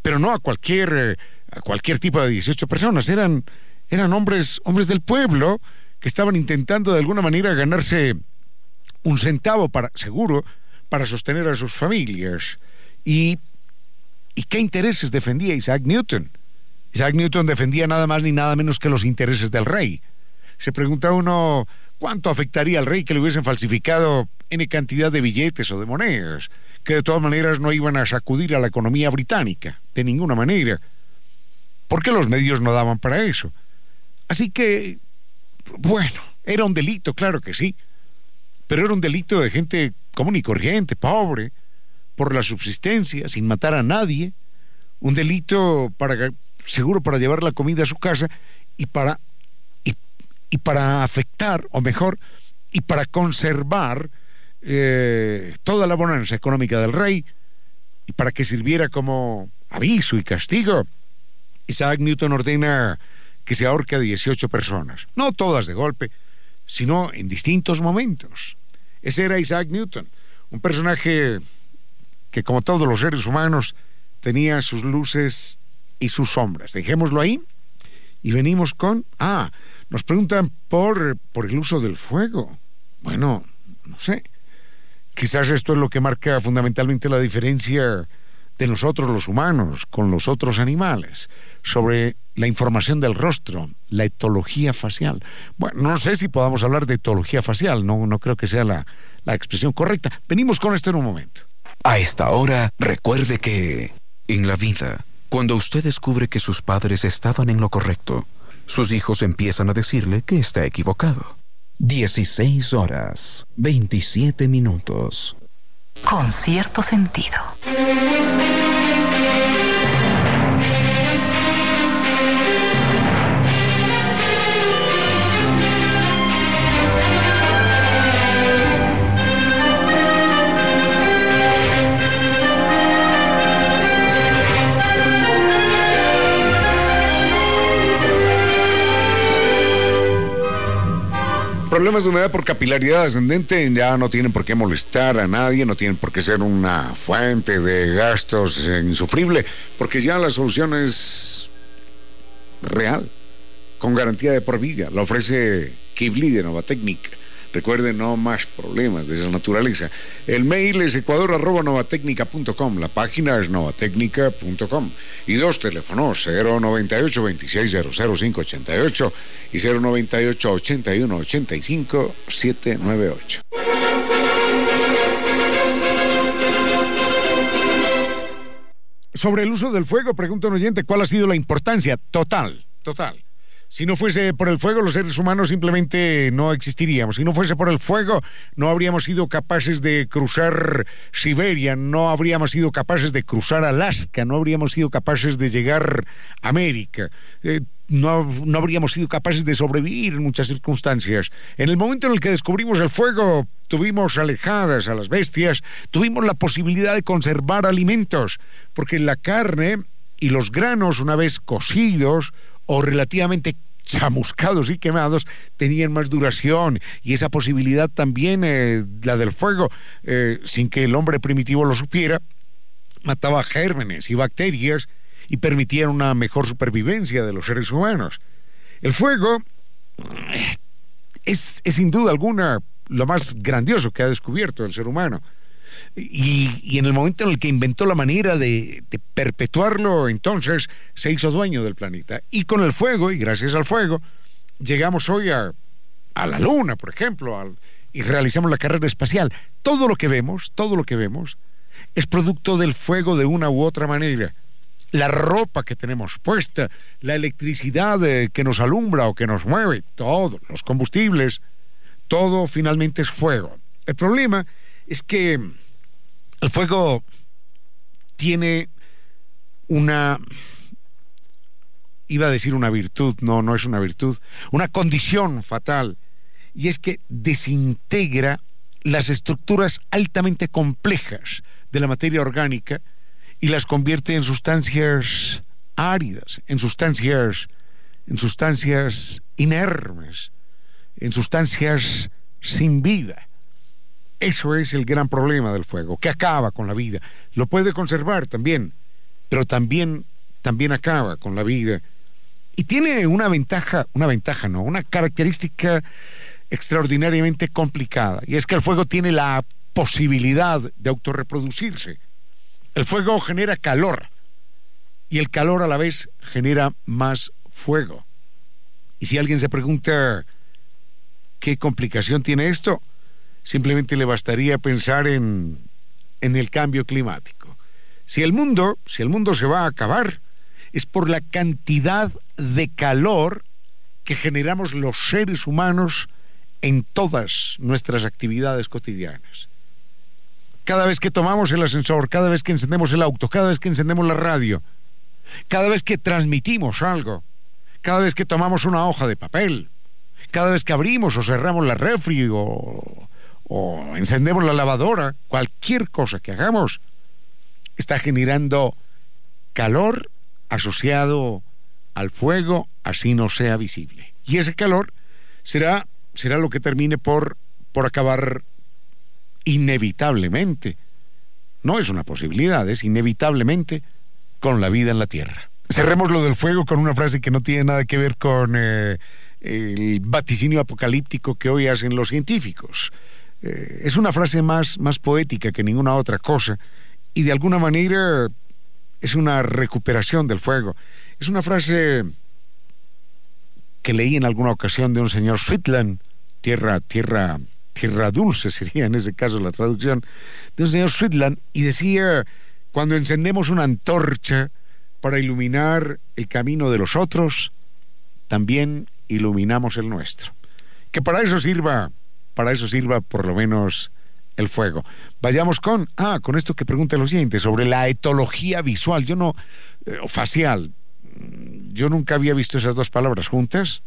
Pero no a cualquier, eh, a cualquier tipo de 18 personas. Eran eran hombres, hombres del pueblo que estaban intentando de alguna manera ganarse un centavo para, seguro, para sostener a sus familias. Y, ¿Y qué intereses defendía Isaac Newton? Isaac Newton defendía nada más ni nada menos que los intereses del rey. Se pregunta uno cuánto afectaría al rey que le hubiesen falsificado N cantidad de billetes o de monedas, que de todas maneras no iban a sacudir a la economía británica, de ninguna manera. ¿Por qué los medios no daban para eso? Así que, bueno, era un delito, claro que sí, pero era un delito de gente común y corriente, pobre, por la subsistencia, sin matar a nadie, un delito para seguro para llevar la comida a su casa y para y, para afectar, o mejor, y para conservar eh, toda la bonanza económica del rey. Y para que sirviera como aviso y castigo, Isaac Newton ordena que se ahorque a 18 personas, no todas de golpe, sino en distintos momentos. Ese era Isaac Newton, un personaje que como todos los seres humanos tenía sus luces y sus sombras. Dejémoslo ahí y venimos con... Ah, nos preguntan por, por el uso del fuego. Bueno, no sé. Quizás esto es lo que marca fundamentalmente la diferencia de nosotros los humanos con los otros animales, sobre la información del rostro, la etología facial. Bueno, no sé si podamos hablar de etología facial, no, no creo que sea la, la expresión correcta. Venimos con esto en un momento. A esta hora, recuerde que en la vida, cuando usted descubre que sus padres estaban en lo correcto, sus hijos empiezan a decirle que está equivocado. 16 horas, 27 minutos. Con cierto sentido. Problemas de humedad por capilaridad ascendente ya no tienen por qué molestar a nadie, no tienen por qué ser una fuente de gastos insufrible, porque ya la solución es real, con garantía de por vida. La ofrece Kivli de Nova Técnica. Recuerden, no más problemas de esa naturaleza. El mail es ecuador.novatecnica.com, la página es novatecnica.com y dos teléfonos, 098 26 00588 y 098 81 85 798. Sobre el uso del fuego, pregunta un oyente, ¿cuál ha sido la importancia? Total, total. Si no fuese por el fuego, los seres humanos simplemente no existiríamos. Si no fuese por el fuego, no habríamos sido capaces de cruzar Siberia, no habríamos sido capaces de cruzar Alaska, no habríamos sido capaces de llegar a América. Eh, no, no, habríamos sido capaces de sobrevivir en muchas circunstancias. En el momento en el que descubrimos el fuego, tuvimos alejadas a las bestias, tuvimos la posibilidad de conservar alimentos, porque la carne y los granos, una vez cocidos, o relativamente chamuscados y quemados tenían más duración y esa posibilidad también, eh, la del fuego, eh, sin que el hombre primitivo lo supiera, mataba gérmenes y bacterias y permitía una mejor supervivencia de los seres humanos. El fuego eh, es, es sin duda alguna lo más grandioso que ha descubierto el ser humano. Y, en el momento en el que inventó la manera de, perpetuarlo, entonces se hizo dueño del planeta. Y con el fuego, y gracias al fuego, llegamos hoy a, la Luna, por ejemplo, y realizamos la carrera espacial. Todo lo que vemos, todo lo que vemos, es producto del fuego de una u otra manera. La ropa que tenemos puesta, la electricidad eh, que nos alumbra o que nos mueve, todo, los combustibles, todo finalmente es fuego. El problema es que el fuego tiene una, iba a decir una virtud, no, no es una virtud, una condición fatal, y es que desintegra las estructuras altamente complejas de la materia orgánica y las convierte en sustancias áridas, en sustancias, en sustancias inermes, en sustancias sin vida. Eso es el gran problema del fuego, que acaba con la vida. Lo puede conservar también, pero también, también acaba con la vida. Y tiene una ventaja, una ventaja no, una característica extraordinariamente complicada, y es que el fuego tiene la posibilidad de autorreproducirse. El fuego genera calor, y el calor a la vez genera más fuego. Y si alguien se pregunta, ¿qué complicación tiene esto? Simplemente le bastaría pensar en, en el cambio climático. Si el mundo, si el mundo se va a acabar, es por la cantidad de calor que generamos los seres humanos en todas nuestras actividades cotidianas. Cada vez que tomamos el ascensor, cada vez que encendemos el auto, cada vez que encendemos la radio, cada vez que transmitimos algo, cada vez que tomamos una hoja de papel, cada vez que abrimos o cerramos la refri o, o encendemos la lavadora, cualquier cosa que hagamos está generando calor asociado al fuego, así no sea visible. Y ese calor será, será lo que termine por, por acabar inevitablemente. No es una posibilidad, es inevitablemente con la vida en la Tierra. Cerremos lo del fuego con una frase que no tiene nada que ver con eh, el vaticinio apocalíptico que hoy hacen los científicos. Eh, es una frase más, más poética que ninguna otra cosa y de alguna manera es una recuperación del fuego. Es una frase que leí en alguna ocasión de un señor Switzerland, tierra, tierra, tierra dulce sería en ese caso la traducción, de un señor Switzerland, y decía, cuando encendemos una antorcha para iluminar el camino de los otros, también iluminamos el nuestro. Que para eso sirva, para eso sirva por lo menos el fuego. Vayamos con, ah, con esto que pregunta el oyente sobre la etología visual, yo no, eh, facial. Yo nunca había visto esas dos palabras juntas,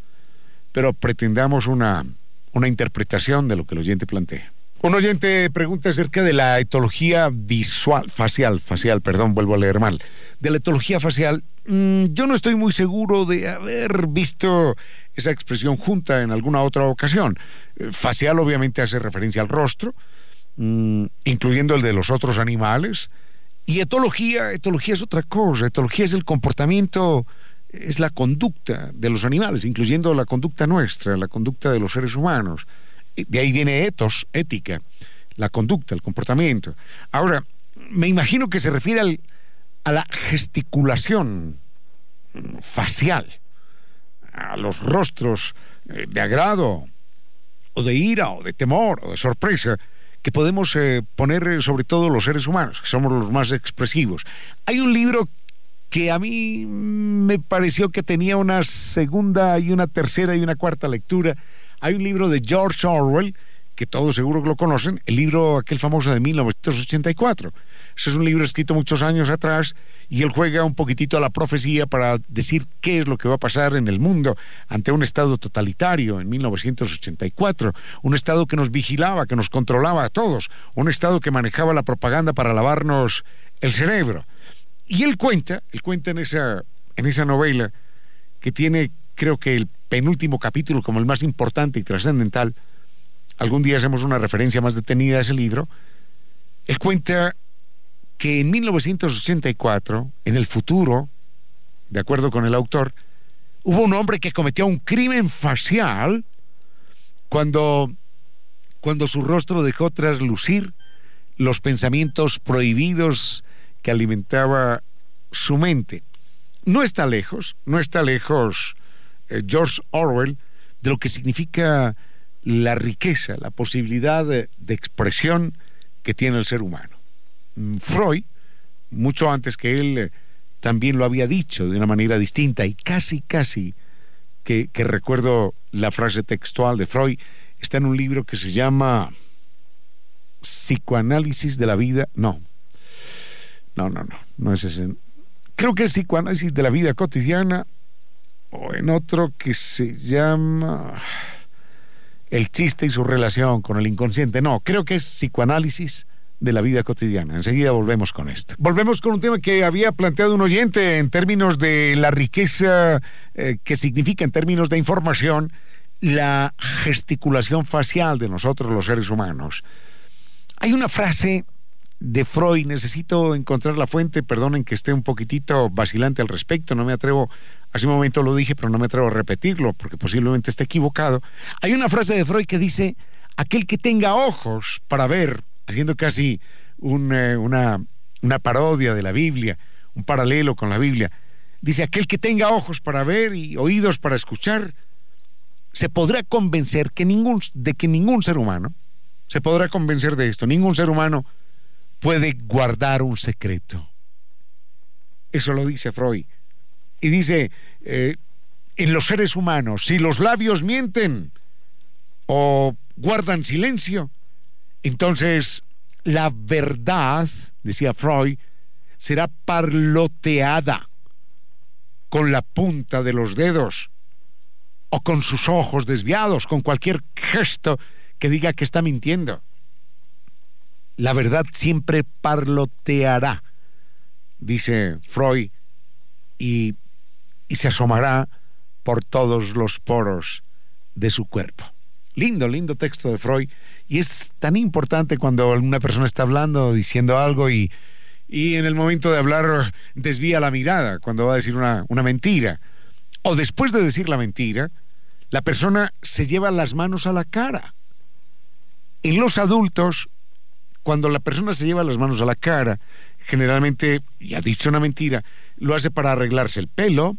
pero pretendamos una, una interpretación de lo que el oyente plantea. Un oyente pregunta acerca de la etología visual, facial, facial, perdón, vuelvo a leer mal. De la etología facial, mm, yo no estoy muy seguro de haber visto esa expresión junta en alguna otra ocasión. Eh, facial obviamente hace referencia al rostro, Mm, incluyendo el de los otros animales. Y etología, etología es otra cosa, etología es el comportamiento, es la conducta de los animales, incluyendo la conducta nuestra, la conducta de los seres humanos. De ahí viene etos, ética, la conducta, el comportamiento. Ahora, me imagino que se refiere a la gesticulación facial, a los rostros eh, de agrado, o de ira, o de temor, o de sorpresa, que podemos eh, poner eh, sobre todo los seres humanos, que somos los más expresivos. Hay un libro que a mí me pareció que tenía una segunda y una tercera y una cuarta lectura. Hay un libro de George Orwell, que todos seguro lo conocen, el libro aquel famoso de 1984 ese es un libro escrito muchos años atrás y él juega un poquitito a la profecía para decir qué es lo que va a pasar en el mundo ante un Estado totalitario en 1984, un Estado que nos vigilaba, que nos controlaba a todos, un Estado que manejaba la propaganda para lavarnos el cerebro. Y él cuenta, él cuenta en esa, en esa novela que tiene, creo que el penúltimo capítulo como el más importante y trascendental, algún día hacemos una referencia más detenida a ese libro, él cuenta que en 1984, en el futuro, de acuerdo con el autor, hubo un hombre que cometió un crimen facial cuando, cuando su rostro dejó traslucir los pensamientos prohibidos que alimentaba su mente. No está lejos, no está lejos George Orwell de lo que significa la riqueza, la posibilidad de expresión que tiene el ser humano. Mm, Freud, mucho antes que él, eh, también lo había dicho de una manera distinta y casi, casi que, recuerdo la frase textual de Freud, está en un libro que se llama Psicoanálisis de la vida. No, no, no, no, no es ese. Creo que es Psicoanálisis de la vida cotidiana o en otro que se llama El chiste y su relación con el inconsciente. No, creo que es Psicoanálisis de la vida cotidiana. Enseguida volvemos con esto. Volvemos con un tema que había planteado un oyente en términos de la riqueza eh, que significa en términos de información la gesticulación facial de nosotros los seres humanos. Hay una frase de Freud, necesito encontrar la fuente, perdonen que esté un poquitito vacilante al respecto, no me atrevo, hace un momento lo dije, pero no me atrevo a repetirlo porque posiblemente esté equivocado. Hay una frase de Freud que dice, aquel que tenga ojos para ver haciendo casi eh, una, una parodia de la Biblia, un paralelo con la Biblia. Dice, aquel que tenga ojos para ver y oídos para escuchar, se podrá convencer que ningún, de que ningún ser humano, se podrá convencer de esto, ningún ser humano puede guardar un secreto. Eso lo dice Freud. Y dice, eh, en los seres humanos, si los labios mienten o guardan silencio, entonces, la verdad, decía Freud, será parloteada con la punta de los dedos o con sus ojos desviados, con cualquier gesto que diga que está mintiendo. La verdad siempre parloteará, dice Freud, y, y se asomará por todos los poros de su cuerpo. Lindo, lindo texto de Freud. Y es tan importante cuando una persona está hablando, diciendo algo y, y en el momento de hablar desvía la mirada, cuando va a decir una, una mentira. O después de decir la mentira, la persona se lleva las manos a la cara. En los adultos, cuando la persona se lleva las manos a la cara, generalmente, y ha dicho una mentira, lo hace para arreglarse el pelo,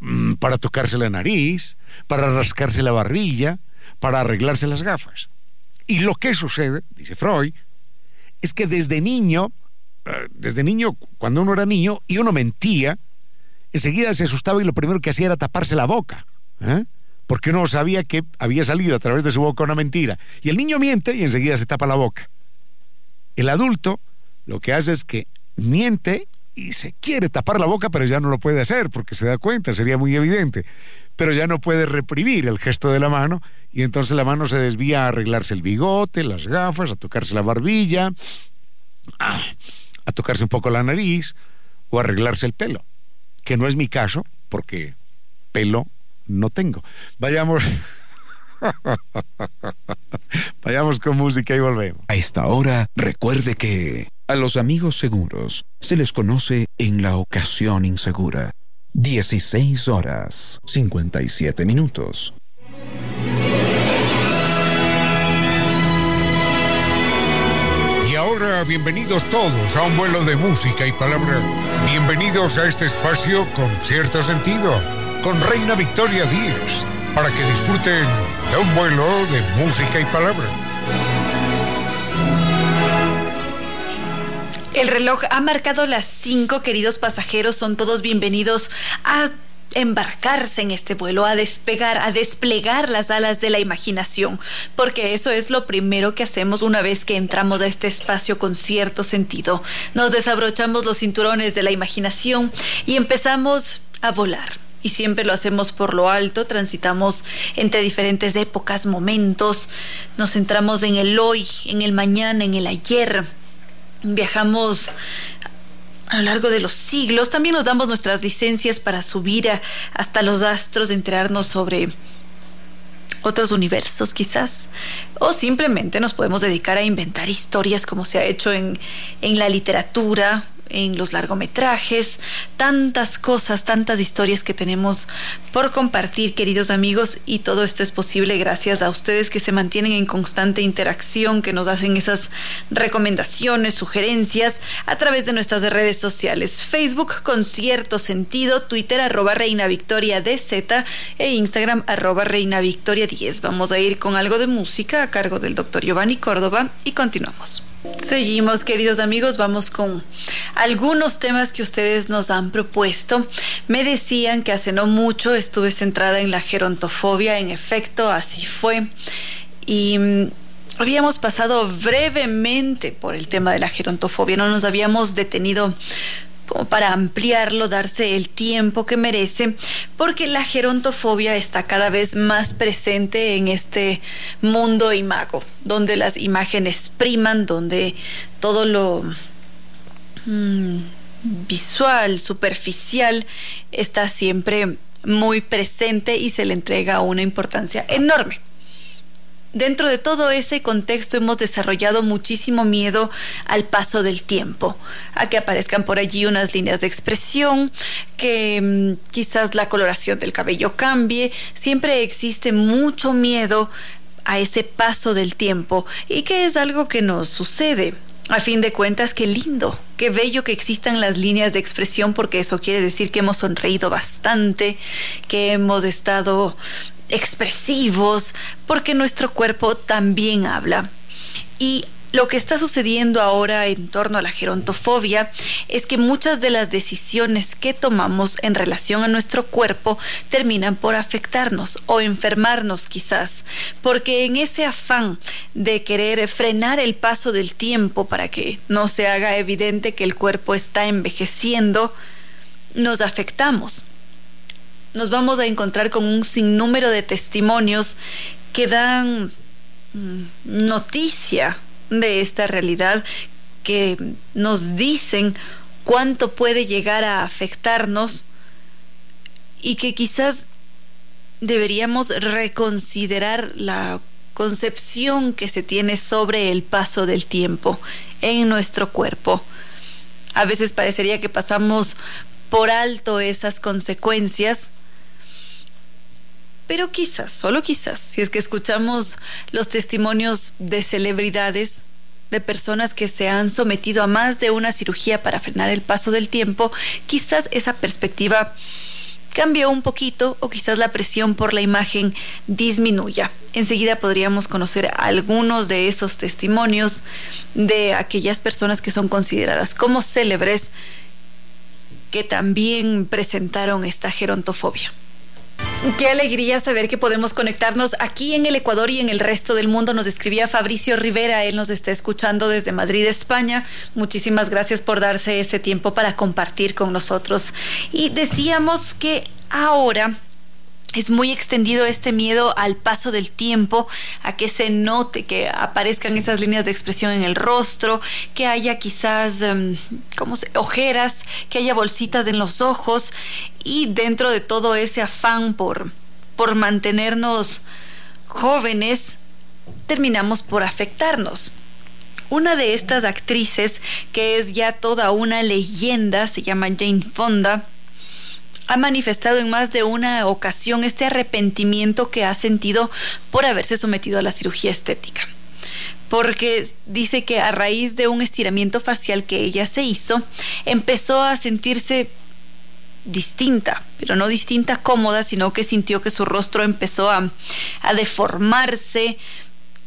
mm, para tocarse la nariz, para rascarse la barrilla, para arreglarse las gafas. Y lo que sucede, dice Freud, es que desde niño, eh, desde niño, cuando uno era niño y uno mentía, enseguida se asustaba y lo primero que hacía era taparse la boca. ¿eh? Porque uno sabía que había salido a través de su boca una mentira. Y el niño miente y enseguida se tapa la boca. El adulto lo que hace es que miente y se quiere tapar la boca, pero ya no lo puede hacer porque se da cuenta, sería muy evidente. Pero ya no puede reprimir el gesto de la mano y entonces la mano se desvía a arreglarse el bigote, las gafas, a tocarse la barbilla, a, tocarse un poco la nariz o a arreglarse el pelo, que no es mi caso porque pelo no tengo. Vayamos. [laughs] Vayamos con música y volvemos. A esta hora, recuerde que a los amigos seguros se les conoce en la ocasión insegura. 16 horas 57 minutos. Y ahora, bienvenidos todos a un vuelo de música y palabra. Bienvenidos a este espacio con cierto sentido, con Reina Victoria Díez, para que disfruten un vuelo de música y palabra. El reloj ha marcado las cinco, queridos pasajeros, son todos bienvenidos a embarcarse en este vuelo, a despegar, a desplegar las alas de la imaginación, porque eso es lo primero que hacemos una vez que entramos a este espacio con cierto sentido. Nos desabrochamos los cinturones de la imaginación y empezamos a volar. Y siempre lo hacemos por lo alto, transitamos entre diferentes épocas, momentos, nos centramos en el hoy, en el mañana, en el ayer. Viajamos a lo largo de los siglos. También nos damos nuestras licencias para subir hasta los astros, enterarnos sobre otros universos quizás. O simplemente nos podemos dedicar a inventar historias como se ha hecho en, en la literatura, en los largometrajes, tantas cosas, tantas historias que tenemos por compartir, queridos amigos, y todo esto es posible gracias a ustedes que se mantienen en constante interacción, que nos hacen esas recomendaciones, sugerencias a través de nuestras redes sociales, Facebook con cierto sentido, Twitter arroba Reina Victoria DZ e Instagram arroba Reina Victoria 10. Vamos a ir con algo de música a cargo del doctor Giovanni Córdoba y continuamos. Seguimos, queridos amigos, vamos con algunos temas que ustedes nos han propuesto. Me decían que hace no mucho estuve centrada en la gerontofobia, en efecto, así fue. Y mm, habíamos pasado brevemente por el tema de la gerontofobia, no nos habíamos detenido como para ampliarlo, darse el tiempo que merece, porque la gerontofobia está cada vez más presente en este mundo imago, donde las imágenes priman, donde todo lo mm, visual, superficial, está siempre muy presente y se le entrega una importancia enorme. Dentro de todo ese contexto hemos desarrollado muchísimo miedo al paso del tiempo, a que aparezcan por allí unas líneas de expresión, que mm, quizás la coloración del cabello cambie, siempre existe mucho miedo a ese paso del tiempo y que es algo que nos sucede. A fin de cuentas, qué lindo, qué bello que existan las líneas de expresión porque eso quiere decir que hemos sonreído bastante, que hemos estado expresivos, porque nuestro cuerpo también habla. Y lo que está sucediendo ahora en torno a la gerontofobia es que muchas de las decisiones que tomamos en relación a nuestro cuerpo terminan por afectarnos o enfermarnos quizás, porque en ese afán de querer frenar el paso del tiempo para que no se haga evidente que el cuerpo está envejeciendo, nos afectamos nos vamos a encontrar con un sinnúmero de testimonios que dan mm, noticia de esta realidad, que nos dicen cuánto puede llegar a afectarnos y que quizás deberíamos reconsiderar la concepción que se tiene sobre el paso del tiempo en nuestro cuerpo. A veces parecería que pasamos por alto esas consecuencias, pero quizás, solo quizás, si es que escuchamos los testimonios de celebridades, de personas que se han sometido a más de una cirugía para frenar el paso del tiempo, quizás esa perspectiva cambie un poquito o quizás la presión por la imagen disminuya. Enseguida podríamos conocer algunos de esos testimonios de aquellas personas que son consideradas como célebres que también presentaron esta gerontofobia. Qué alegría saber que podemos conectarnos aquí en el Ecuador y en el resto del mundo. Nos escribía Fabricio Rivera, él nos está escuchando desde Madrid, España. Muchísimas gracias por darse ese tiempo para compartir con nosotros. Y decíamos que ahora es muy extendido este miedo al paso del tiempo, a que se note, que aparezcan esas líneas de expresión en el rostro, que haya quizás em, como ojeras, que haya bolsitas en los ojos y dentro de todo ese afán por, por mantenernos jóvenes, terminamos por afectarnos. Una de estas actrices, que es ya toda una leyenda, se llama Jane Fonda, ha manifestado en más de una ocasión este arrepentimiento que ha sentido por haberse sometido a la cirugía estética. Porque dice que a raíz de un estiramiento facial que ella se hizo, empezó a sentirse distinta, pero no distinta cómoda, sino que sintió que su rostro empezó a, a deformarse,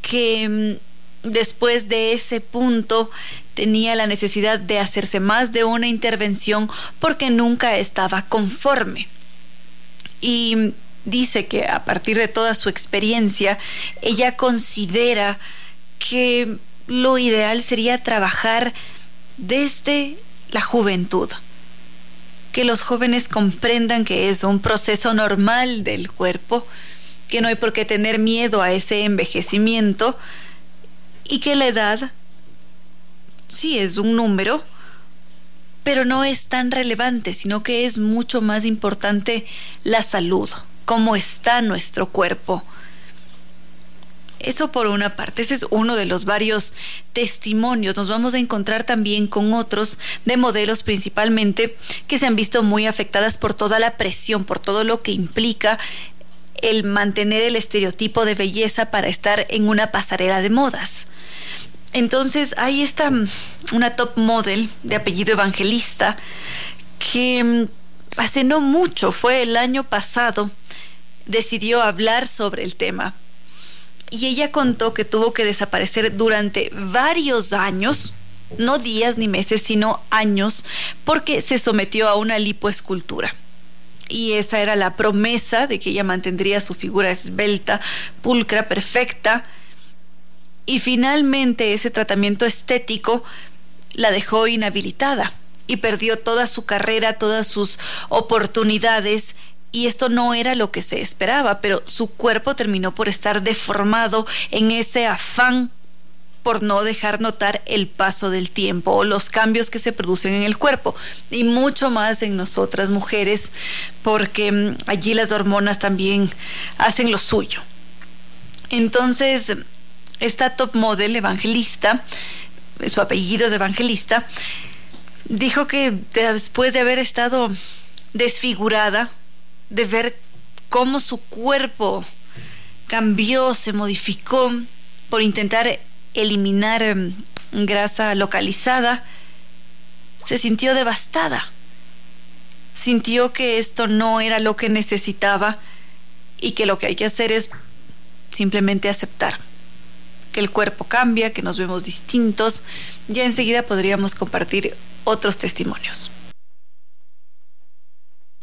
que mm, después de ese punto tenía la necesidad de hacerse más de una intervención porque nunca estaba conforme. Y dice que a partir de toda su experiencia, ella considera que lo ideal sería trabajar desde la juventud. Que los jóvenes comprendan que es un proceso normal del cuerpo, que no hay por qué tener miedo a ese envejecimiento y que la edad sí es un número, pero no es tan relevante, sino que es mucho más importante la salud, cómo está nuestro cuerpo. Eso por una parte, ese es uno de los varios testimonios. Nos vamos a encontrar también con otros de modelos principalmente que se han visto muy afectadas por toda la presión, por todo lo que implica el mantener el estereotipo de belleza para estar en una pasarela de modas. Entonces ahí está mm, una top model de apellido evangelista que mm, hace no mucho, fue el año pasado, decidió hablar sobre el tema. Y ella contó que tuvo que desaparecer durante varios años, no días ni meses, sino años, porque se sometió a una lipoescultura. Y esa era la promesa de que ella mantendría su figura esbelta, pulcra, perfecta, y finalmente ese tratamiento estético la dejó inhabilitada y perdió toda su carrera, todas sus oportunidades y esto no era lo que se esperaba, pero su cuerpo terminó por estar deformado en ese afán por no dejar notar el paso del tiempo o los cambios que se producen en el cuerpo y mucho más en nosotras mujeres porque mm, allí las hormonas también hacen lo suyo. Entonces, esta top model evangelista, su apellido es evangelista, dijo que después de haber estado desfigurada, de ver cómo su cuerpo cambió, se modificó por intentar eliminar em, grasa localizada, se sintió devastada. Sintió que esto no era lo que necesitaba y que lo que hay que hacer es simplemente aceptar que el cuerpo cambia, que nos vemos distintos. Ya enseguida podríamos compartir otros testimonios.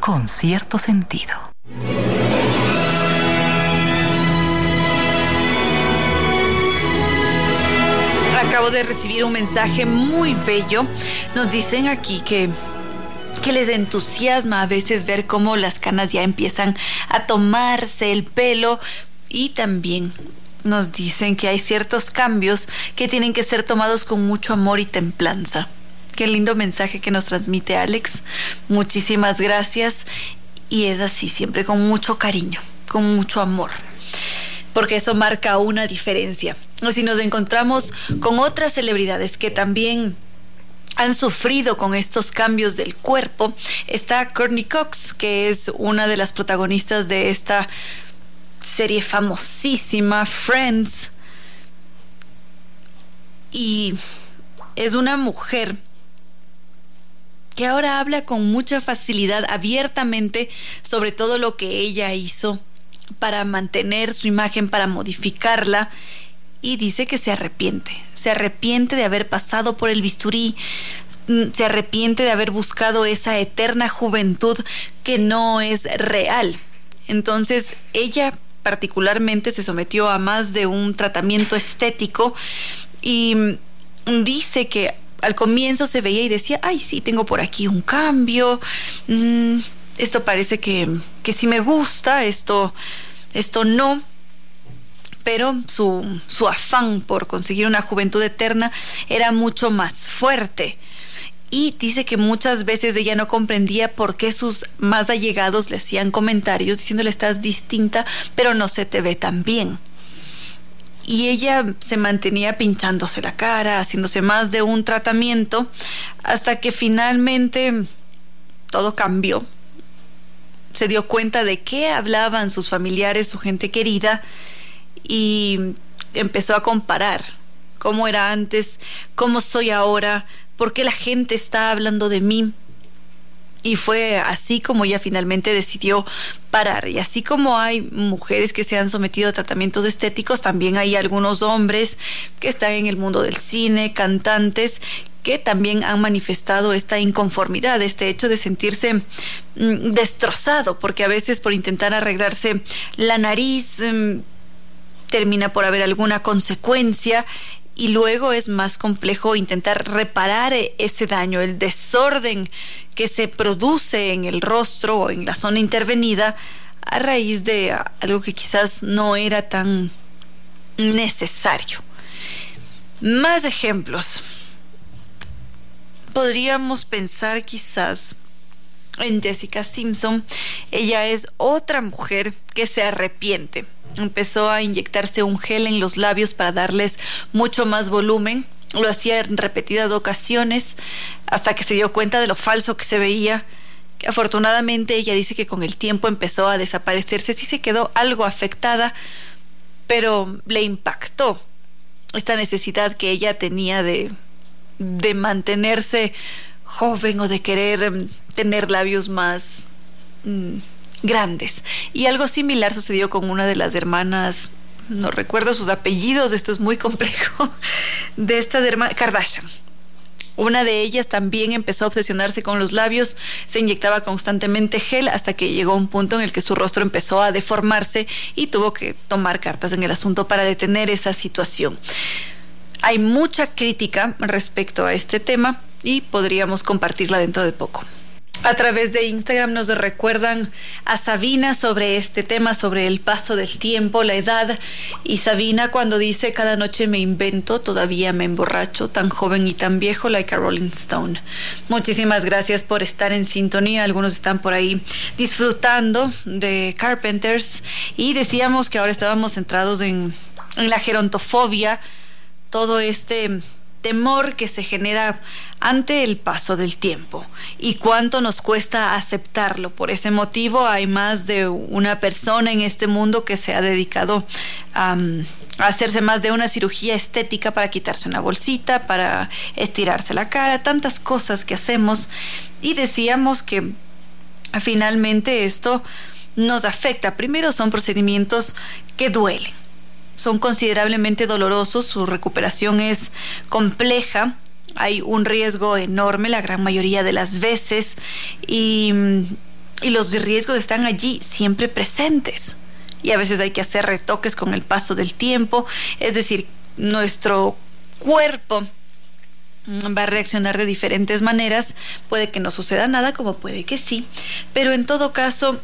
Con cierto sentido. Acabo de recibir un mensaje muy bello. Nos dicen aquí que que les entusiasma a veces ver cómo las canas ya empiezan a tomarse el pelo y también nos dicen que hay ciertos cambios que tienen que ser tomados con mucho amor y templanza. Qué lindo mensaje que nos transmite Alex. Muchísimas gracias. Y es así, siempre con mucho cariño, con mucho amor. Porque eso marca una diferencia. Si nos encontramos con otras celebridades que también han sufrido con estos cambios del cuerpo, está Courtney Cox, que es una de las protagonistas de esta serie famosísima, Friends. Y es una mujer que ahora habla con mucha facilidad, abiertamente, sobre todo lo que ella hizo para mantener su imagen, para modificarla, y dice que se arrepiente, se arrepiente de haber pasado por el bisturí, mm, se arrepiente de haber buscado esa eterna juventud que no es real. Entonces, ella particularmente se sometió a más de un tratamiento estético y mm, dice que al comienzo se veía y decía, ay, sí, tengo por aquí un cambio, mm, esto parece que, que sí me gusta, esto, esto no. Pero su, su afán por conseguir una juventud eterna era mucho más fuerte y dice que muchas veces ella no comprendía por qué sus más allegados le hacían comentarios diciéndole estás distinta, pero no se te ve tan bien. Y ella se mantenía pinchándose la cara, haciéndose más de un tratamiento, hasta que finalmente todo cambió. Se dio cuenta de qué hablaban sus familiares, su gente querida, y empezó a comparar cómo era antes, cómo soy ahora, por qué la gente está hablando de mí. Y fue así como ella finalmente decidió parar. Y así como hay mujeres que se han sometido a tratamientos estéticos, también hay algunos hombres que están en el mundo del cine, cantantes, que también han manifestado esta inconformidad, este hecho de sentirse mm, destrozado, porque a veces por intentar arreglarse la nariz mm, termina por haber alguna consecuencia y luego es más complejo intentar reparar e-, ese daño, el desorden que se produce en el rostro o en la zona intervenida a raíz de algo que quizás no era tan necesario. Más ejemplos. Podríamos pensar quizás en Jessica Simpson. Ella es otra mujer que se arrepiente empezó a inyectarse un gel en los labios para darles mucho más volumen. Lo hacía en repetidas ocasiones hasta que se dio cuenta de lo falso que se veía. Afortunadamente ella dice que con el tiempo empezó a desaparecerse, sí se quedó algo afectada, pero le impactó esta necesidad que ella tenía de, de mantenerse joven o de querer mm, tener labios más... Mm, grandes. Y algo similar sucedió con una de las hermanas, no recuerdo sus apellidos, esto es muy complejo, [laughs] de estas hermanas, Kardashian. Una de ellas también empezó a obsesionarse con los labios, se inyectaba constantemente gel hasta que llegó un punto en el que su rostro empezó a deformarse y tuvo que tomar cartas en el asunto para detener esa situación. Hay mucha crítica respecto a este tema y podríamos compartirla dentro de poco. A través de Instagram nos recuerdan a Sabina sobre este tema, sobre el paso del tiempo, la edad. Y Sabina cuando dice cada noche me invento, todavía me emborracho, tan joven y tan viejo, like a Rolling Stone. Muchísimas gracias por estar en sintonía. Algunos están por ahí disfrutando de Carpenters. Y decíamos que ahora estábamos centrados en, en la gerontofobia, todo este temor que se genera ante el paso del tiempo y cuánto nos cuesta aceptarlo. Por ese motivo hay más de una persona en este mundo que se ha dedicado a, hacerse más de una cirugía estética para quitarse una bolsita, para estirarse la cara, tantas cosas que hacemos y decíamos que finalmente esto nos afecta. Primero son procedimientos que duelen son considerablemente dolorosos, su recuperación es compleja, hay un riesgo enorme la gran mayoría de las veces y, y los riesgos están allí siempre presentes. Y a veces hay que hacer retoques con el paso del tiempo, es decir, nuestro cuerpo va a reaccionar de diferentes maneras. Puede que no suceda nada, como puede que sí. Pero en todo caso,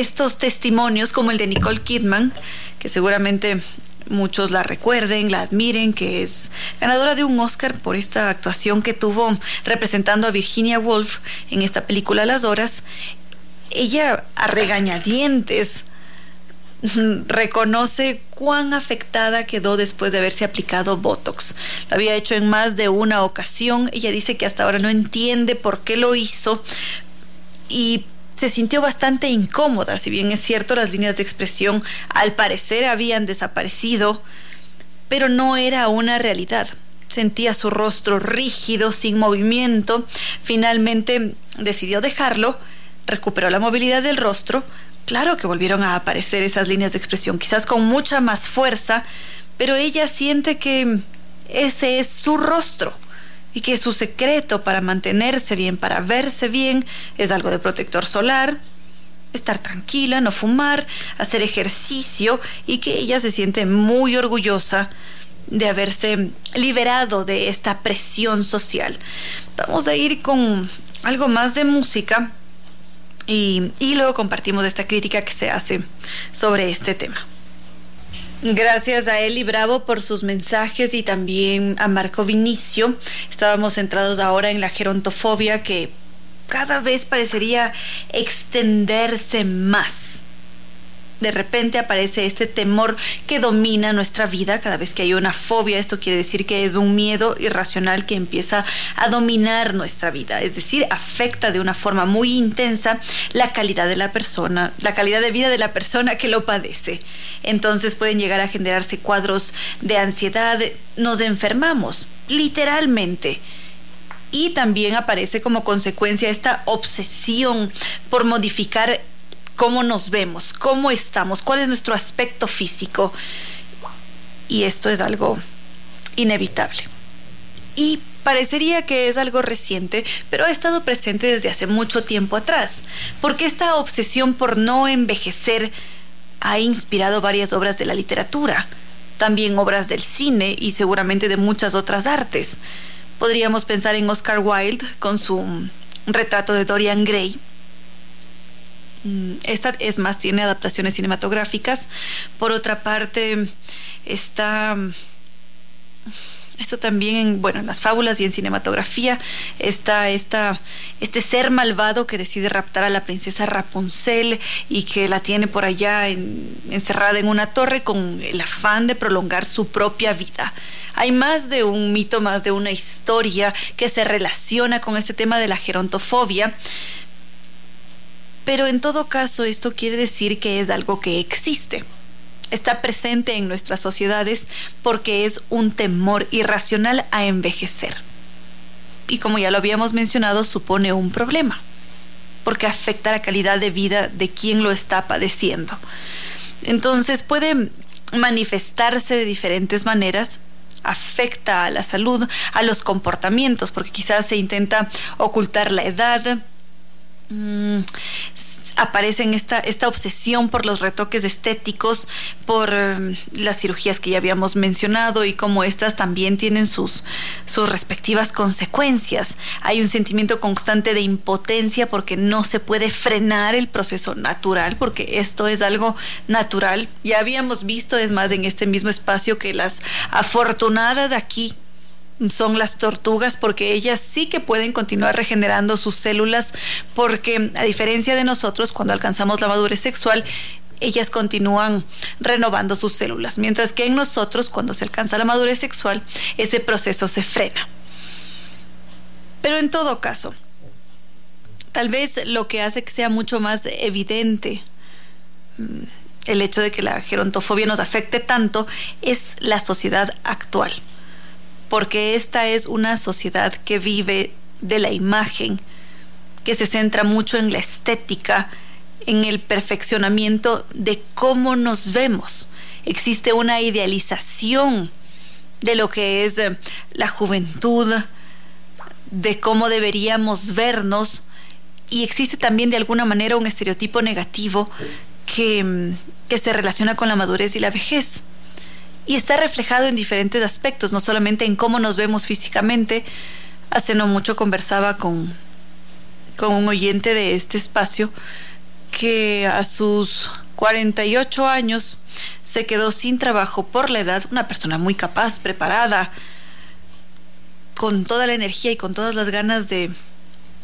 estos testimonios, como el de Nicole Kidman, que seguramente muchos la recuerden, la admiren, que es ganadora de un Oscar por esta actuación que tuvo representando a Virginia Woolf en esta película Las Horas. Ella a regañadientes [laughs] reconoce cuán afectada quedó después de haberse aplicado Botox. Lo había hecho en más de una ocasión. Ella dice que hasta ahora no entiende por qué lo hizo y se sintió bastante incómoda, si bien es cierto las líneas de expresión al parecer habían desaparecido, pero no era una realidad. Sentía su rostro rígido, sin movimiento. Finalmente decidió dejarlo, recuperó la movilidad del rostro. Claro que volvieron a aparecer esas líneas de expresión, quizás con mucha más fuerza, pero ella siente que ese es su rostro y que su secreto para mantenerse bien, para verse bien, es algo de protector solar, estar tranquila, no fumar, hacer ejercicio y que ella se siente muy orgullosa de haberse liberado de esta presión social. Vamos a ir con algo más de música y, luego compartimos esta crítica que se hace sobre este tema. Gracias a Eli Bravo por sus mensajes y también a Marco Vinicio. Estábamos centrados ahora en la gerontofobia que cada vez parecería extenderse más de repente aparece este temor que domina nuestra vida cada vez que hay una fobia. Esto quiere decir que es un miedo irracional que empieza a dominar nuestra vida, es decir, afecta de una forma muy intensa la calidad de la persona, la calidad de vida de la persona que lo padece. Entonces pueden llegar a generarse cuadros de ansiedad, nos enfermamos, literalmente y también aparece como consecuencia esta obsesión por modificar cómo nos vemos, cómo estamos, cuál es nuestro aspecto físico. Y esto es algo inevitable. Y parecería que es algo reciente, pero ha estado presente desde hace mucho tiempo atrás, porque esta obsesión por no envejecer ha inspirado varias obras de la literatura, también obras del cine y seguramente de muchas otras artes. Podríamos pensar en Oscar Wilde con su retrato de Dorian Gray, esta es más, tiene adaptaciones cinematográficas. Por otra parte, está esto también en, bueno, en las fábulas y en cinematografía está esta, este ser malvado que decide raptar a la princesa Rapunzel y que la tiene por allá encerrada en una torre con el afán de prolongar su propia vida. Hay más de un mito, más de una historia que se relaciona con este tema de la gerontofobia. Pero en todo caso esto quiere decir que es algo que existe. Está presente en nuestras sociedades porque es un temor irracional a envejecer. Y como ya lo habíamos mencionado, supone un problema, porque afecta la calidad de vida de quien lo está padeciendo. Entonces puede manifestarse de diferentes maneras, afecta a la salud, a los comportamientos, porque quizás se intenta ocultar la edad, Mm, aparece en esta, esta obsesión por los retoques estéticos, por em, las cirugías que ya habíamos mencionado y cómo estas también tienen sus, sus respectivas consecuencias. Hay un sentimiento constante de impotencia porque no se puede frenar el proceso natural, porque esto es algo natural. Ya habíamos visto, es más, en este mismo espacio que las afortunadas aquí son las tortugas porque ellas sí que pueden continuar regenerando sus células porque a diferencia de nosotros cuando alcanzamos la madurez sexual ellas continúan renovando sus células, mientras que en nosotros cuando se alcanza la madurez sexual ese proceso se frena. Pero en todo caso, tal vez lo que hace que sea mucho más evidente mm, el hecho de que la gerontofobia nos afecte tanto es la sociedad actual porque esta es una sociedad que vive de la imagen, que se centra mucho en la estética, en el perfeccionamiento de cómo nos vemos. Existe una idealización de lo que es eh, la juventud, de cómo deberíamos vernos, y existe también de alguna manera un estereotipo negativo que, mm, que se relaciona con la madurez y la vejez. Y está reflejado en diferentes aspectos, no solamente en cómo nos vemos físicamente. Hace no mucho conversaba con, con un oyente de este espacio que a sus 48 años se quedó sin trabajo por la edad, una persona muy capaz, preparada, con toda la energía y con todas las ganas de,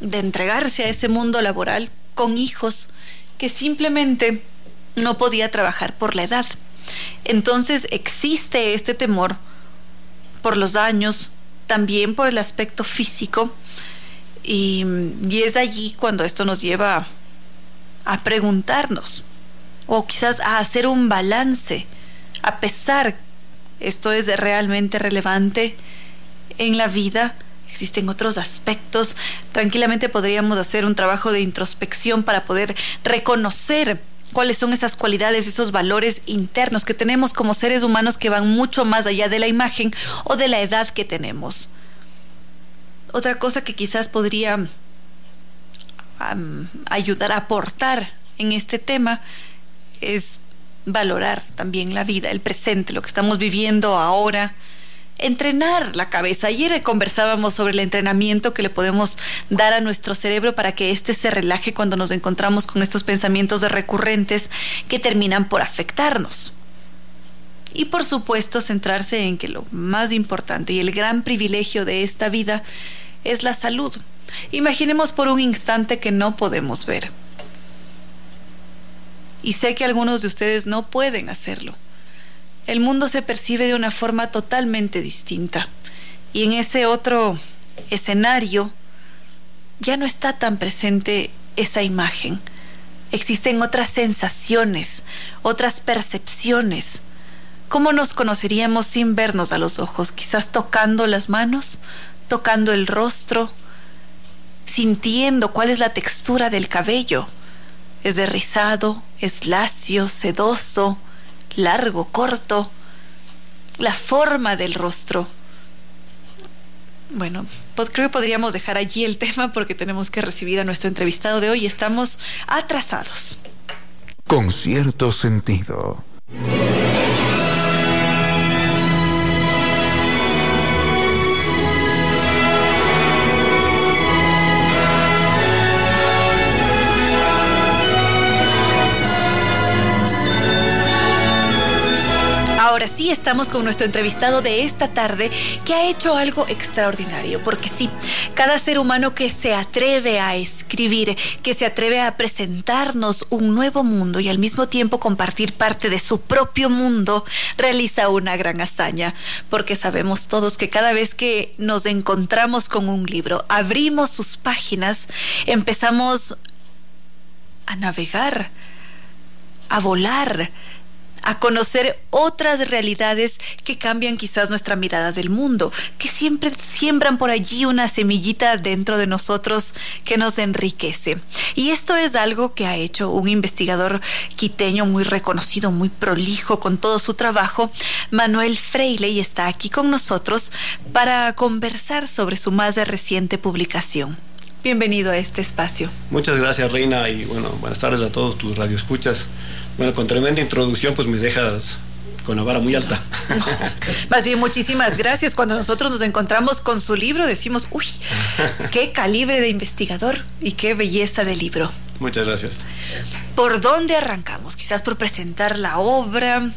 de entregarse a ese mundo laboral, con hijos, que simplemente no podía trabajar por la edad. Entonces existe este temor por los daños, también por el aspecto físico, y, es allí cuando esto nos lleva a preguntarnos, o quizás a hacer un balance, a pesar, esto es realmente relevante en la vida, existen otros aspectos, tranquilamente podríamos hacer un trabajo de introspección para poder reconocer cuáles son esas cualidades, esos valores internos que tenemos como seres humanos que van mucho más allá de la imagen o de la edad que tenemos. Otra cosa que quizás podría ayudar a aportar en este tema es valorar también la vida, el presente, lo que estamos viviendo ahora, entrenar la cabeza. Ayer conversábamos sobre el entrenamiento que le podemos dar a nuestro cerebro para que éste se relaje cuando nos encontramos con estos pensamientos recurrentes que terminan por afectarnos. Y por supuesto centrarse en que lo más importante y el gran privilegio de esta vida es la salud. Imaginemos por un instante que no podemos ver. Y sé que algunos de ustedes no pueden hacerlo el mundo se percibe de una forma totalmente distinta. Y en ese otro escenario ya no está tan presente esa imagen. Existen otras sensaciones, otras percepciones. ¿Cómo nos conoceríamos sin vernos a los ojos? Quizás tocando las manos, tocando el rostro, sintiendo cuál es la textura del cabello. ¿Es de rizado? ¿Es lacio? ¿Sedoso? Largo, corto, la forma del rostro. Bueno, creo que podríamos dejar allí el tema porque tenemos que recibir a nuestro entrevistado de hoy y estamos atrasados. Con cierto sentido. Ahora sí estamos con nuestro entrevistado de esta tarde que ha hecho algo extraordinario, porque sí, cada ser humano que se atreve a escribir, que se atreve a presentarnos un nuevo mundo y al mismo tiempo compartir parte de su propio mundo, realiza una gran hazaña, porque sabemos todos que cada vez que nos encontramos con un libro, abrimos sus páginas, empezamos a navegar, a volar, a conocer otras realidades que cambian quizás nuestra mirada del mundo, que siempre siembran por allí una semillita dentro de nosotros que nos enriquece. Y esto es algo que ha hecho un investigador quiteño muy reconocido, muy prolijo con todo su trabajo, Manuel Freile, y está aquí con nosotros para conversar sobre su más reciente publicación. Bienvenido a este espacio. Muchas gracias, Reina, y bueno, buenas tardes a todos tus radioescuchas. Bueno, con tremenda introducción, pues me dejas con la vara muy alta. [laughs] Más bien, muchísimas gracias. Cuando nosotros nos encontramos con su libro, decimos, uy, [laughs] qué calibre de investigador y qué belleza de libro. Muchas gracias. ¿Por dónde arrancamos? Quizás por presentar la obra.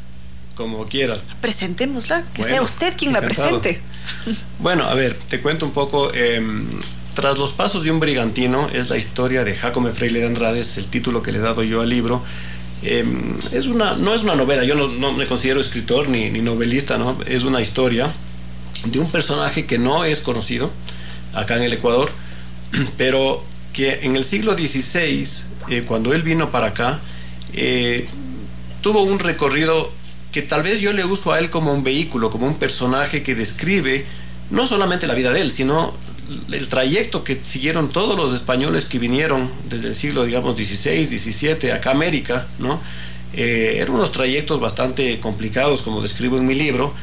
Como quieras. Presentémosla, que sea usted quien la presente. [laughs] Bueno, a ver, te cuento un poco. Em, tras los pasos de un brigantino es la historia de Jacome Freire de Andrade, es el título que le he dado yo al libro. Em, es una, no es una novela, yo no, me considero escritor ni, novelista, ¿no? es una historia de un personaje que no es conocido acá en el Ecuador, [clears throat] pero que en el siglo XVI, eh, cuando él vino para acá, eh, tuvo un recorrido que tal vez yo le uso a él como un vehículo, como un personaje que describe no solamente la vida de él, sino el trayecto que siguieron todos los españoles que vinieron desde el siglo, digamos, XVI, XVII, acá a América, ¿no? Eh, eran unos trayectos bastante complicados, como describo en mi libro,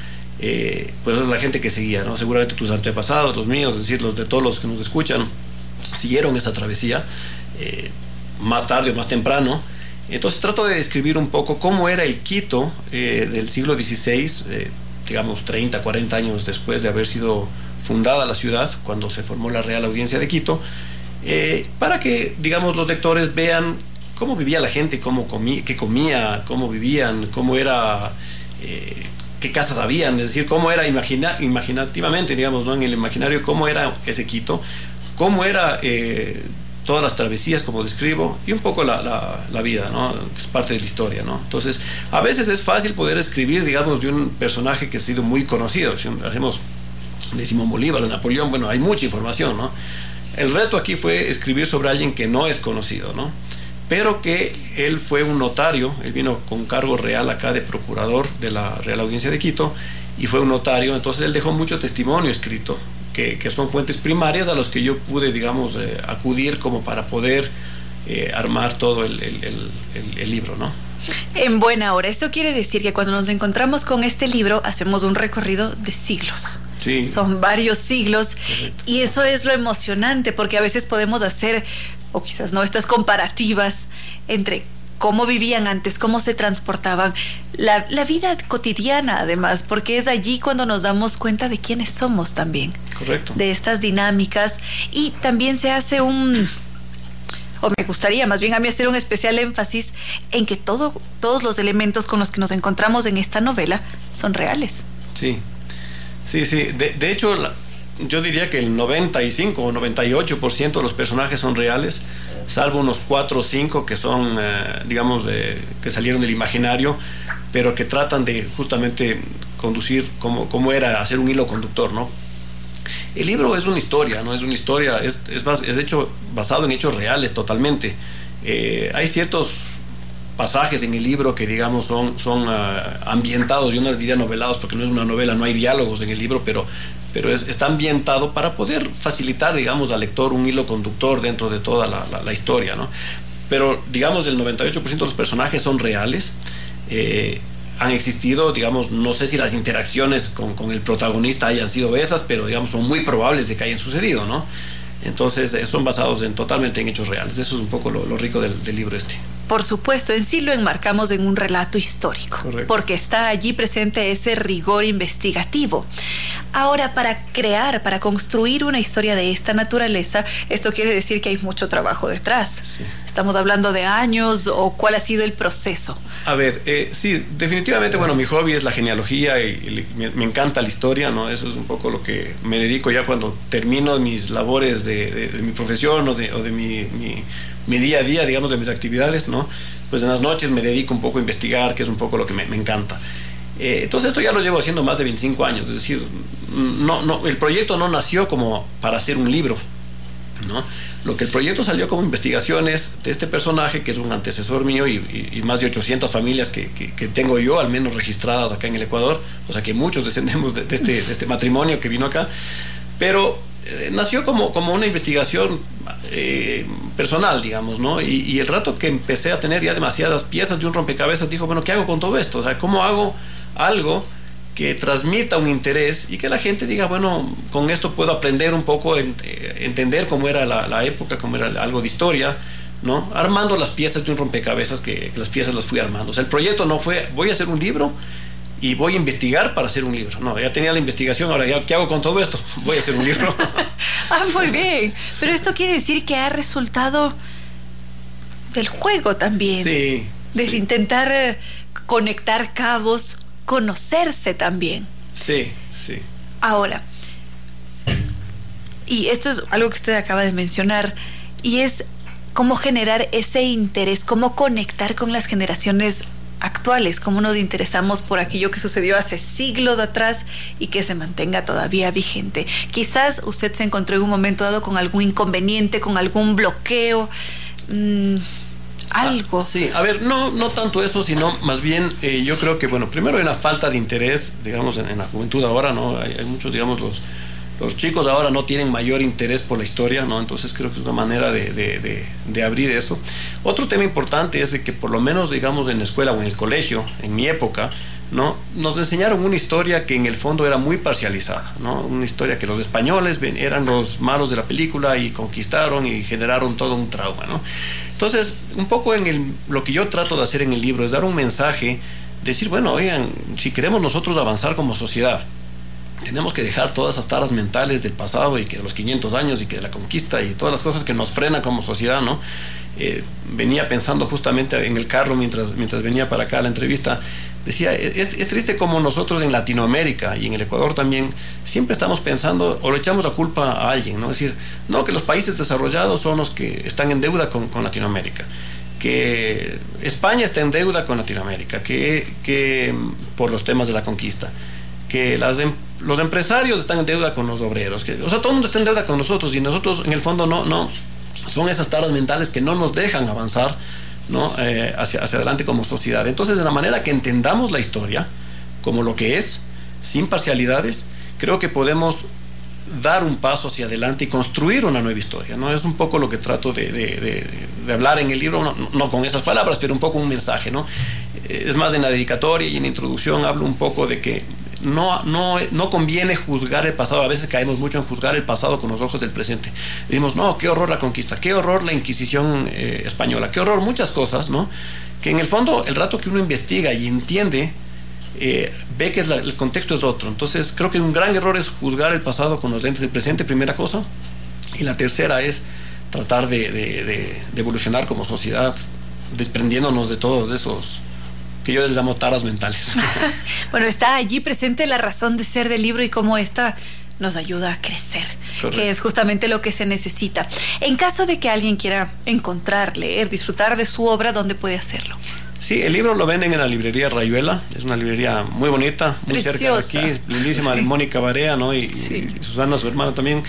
eh, pues la gente que seguía, ¿no? Seguramente tus antepasados, los míos, es decir, los de todos los que nos escuchan, siguieron esa travesía, eh, más tarde o más temprano, Entonces trato de describir un poco cómo era el Quito eh, del siglo XVI, digamos 30, 40 años después de haber sido fundada la ciudad, cuando se formó la Real Audiencia de Quito, eh, para que, digamos, los lectores vean cómo vivía la gente, cómo comía, qué comía, cómo vivían, cómo era, qué casas habían, es decir, cómo era imaginativamente, digamos, ¿no? en el imaginario, cómo era ese Quito, cómo era todas las travesías, como describo, y un poco la, la, vida, ¿no? Es parte de la historia, ¿no? Entonces, a veces es fácil poder escribir, digamos, de un personaje que ha sido muy conocido. Si hacemos de Simón Bolívar, de Napoleón, bueno, hay mucha información, ¿no? El reto aquí fue escribir sobre alguien que no es conocido, ¿no? Pero que él fue un notario, él vino con cargo real acá de procurador de la Real Audiencia de Quito, y fue un notario, entonces él dejó mucho testimonio escrito que, son fuentes primarias a los que yo pude, digamos, eh, acudir como para poder eh, armar todo el, libro, ¿no? En buena hora. Esto quiere decir que cuando nos encontramos con este libro hacemos un recorrido de siglos. Sí. Son varios siglos y eso es lo emocionante porque a veces podemos hacer, o quizás no, estas comparativas entre cómo vivían antes, cómo se transportaban, la, vida cotidiana además, porque es allí cuando nos damos cuenta de quiénes somos también. Correcto. De estas dinámicas y también se hace un o me gustaría más bien a mí hacer un especial énfasis en que todo, todos los elementos con los que nos encontramos en esta novela son reales. Sí, sí, sí. De, de hecho, yo diría que el 95 o 98% de los personajes son reales salvo unos cuatro o cinco que son, eh, digamos, que salieron del imaginario, pero que tratan de justamente conducir como, como era, hacer un hilo conductor, ¿no? El libro es una historia, ¿no? Es una historia, es, es, es hecho basado en hechos reales totalmente. Eh, hay ciertos pasajes en el libro que digamos son, son ah, ambientados, yo no diría novelados porque no es una novela, no hay diálogos en el libro, pero, pero está ambientado para poder facilitar, digamos, al lector un hilo conductor dentro de toda la, historia, ¿no? Pero, digamos, el 98% de los personajes son reales. Eh, han existido, digamos, no sé si las interacciones con, el protagonista hayan sido esas, pero digamos son muy probables de que hayan sucedido, ¿no? Entonces eh, son basados en, totalmente en hechos reales. Eso es un poco lo, rico del libro este por supuesto, en sí lo enmarcamos en un relato histórico, porque está allí presente ese rigor investigativo. Ahora, para crear, para construir una historia de esta naturaleza, esto quiere decir que hay mucho trabajo detrás. Estamos hablando de años o cuál ha sido el proceso. A ver, eh, sí, definitivamente, bueno, mi hobby es la genealogía y, me, encanta la historia, ¿no? Eso es un poco lo que me dedico ya cuando termino mis labores de, mi profesión o de, mi mi día a día, digamos, de mis actividades, ¿no? Pues en las noches me dedico un poco a investigar, que es un poco lo que me, encanta. Eh, entonces esto ya lo llevo haciendo más de 25 años, es decir, no, no, el proyecto no nació como para hacer un libro, ¿no? Lo que el proyecto salió como investigaciones de este personaje, que es un antecesor mío y, más de 800 familias que, que, tengo yo, al menos registradas acá en el Ecuador, o sea que muchos descendemos de, este, este matrimonio que vino acá, pero eh, nació como, como una investigación eh, personal, digamos, ¿no? Y, el rato que empecé a tener ya demasiadas piezas de un rompecabezas, dijo, bueno, ¿qué hago con todo esto? O sea, ¿cómo hago algo que transmita un interés y que la gente diga, bueno, con esto puedo aprender un poco, eh, entender cómo era la, época, cómo era algo de historia, ¿no? Armando las piezas de un rompecabezas que, que las piezas las fui armando. O sea, el proyecto no fue, voy a hacer un libro y voy a investigar para hacer un libro. No, ya tenía la investigación, ahora ya, ¿qué hago con todo esto? [laughs] Voy a hacer un libro. [laughs] ah, muy bien. Pero esto quiere decir que ha resultado del juego también. Sí. De intentar eh, conectar cabos, conocerse también. Sí, sí. Ahora, y esto es algo que usted acaba de mencionar, y es cómo generar ese interés, cómo conectar con las generaciones actuales, cómo nos interesamos por aquello que sucedió hace siglos atrás y que se mantenga todavía vigente. Quizás usted se encontró en un momento dado con algún inconveniente, con algún bloqueo. Mm, algo. Ah, sí, a ver, no, no tanto eso, sino más bien eh, yo creo que, bueno, primero hay una falta de interés, digamos, en, la juventud ahora, ¿no? hay muchos, digamos, los, los chicos ahora no tienen mayor interés por la historia, ¿no? Entonces creo que es una manera de, abrir eso. Otro tema importante es de que por lo menos, digamos, en la escuela o en el colegio, en mi época, ¿no? Nos enseñaron una historia que en el fondo era muy parcializada, ¿no? Una historia que los españoles eran los malos de la película y conquistaron y generaron todo un trauma. Entonces, un poco en lo que yo trato de hacer en el libro es dar un mensaje, decir, bueno, oigan, si queremos nosotros avanzar como sociedad, tenemos que dejar todas esas taras mentales del pasado y que de los 500 años y que de la conquista y todas las cosas que nos frenan como sociedad, ¿no? Eh, venía pensando justamente en el carro mientras, mientras venía para acá a la entrevista, decía, es, triste como nosotros en Latinoamérica y en el Ecuador también siempre estamos pensando o le echamos la culpa a alguien, ¿no? Es decir, no, que los países desarrollados son los que están en deuda con, con Latinoamérica que España está en deuda con Latinoamérica, que, que por los temas de la conquista, que las, em, los empresarios están en deuda con los obreros, que, o sea, todo el mundo está en deuda con nosotros y nosotros en el fondo no, no, son esas taras mentales que no nos dejan avanzar ¿no? Eh, hacia, hacia adelante como sociedad. Entonces, de la manera que entendamos la historia como lo que es, sin parcialidades, creo que podemos dar un paso hacia adelante y construir una nueva historia. ¿no? Es un poco lo que trato de, de, de, hablar en el libro, no, no, con esas palabras, pero un poco un mensaje. ¿no? Es más, en la dedicatoria y en la introducción hablo un poco de que no, no, no conviene juzgar el pasado. A veces caemos mucho en juzgar el pasado con los ojos del presente. Decimos, no, qué horror la conquista, qué horror la Inquisición eh, española, qué horror muchas cosas, ¿no? Que en el fondo, el rato que uno investiga y entiende, eh, ve que el contexto es otro. Entonces, creo que un gran error es juzgar el pasado con los lentes del presente, primera cosa. Y la tercera es tratar de, evolucionar como sociedad, desprendiéndonos de todos esos que yo les llamo taras mentales. [laughs] bueno, está allí presente la razón de ser del libro y cómo esta nos ayuda a crecer, Correcto. que es justamente lo que se necesita. En caso de que alguien quiera encontrar, leer, disfrutar de su obra, ¿dónde puede hacerlo? Sí, el libro lo venden en la librería Rayuela, es una librería muy bonita, muy Preciosa. cerca de aquí, lindísima, sí. de Mónica Barea, ¿no? Y, sí. y, Susana, su hermano también.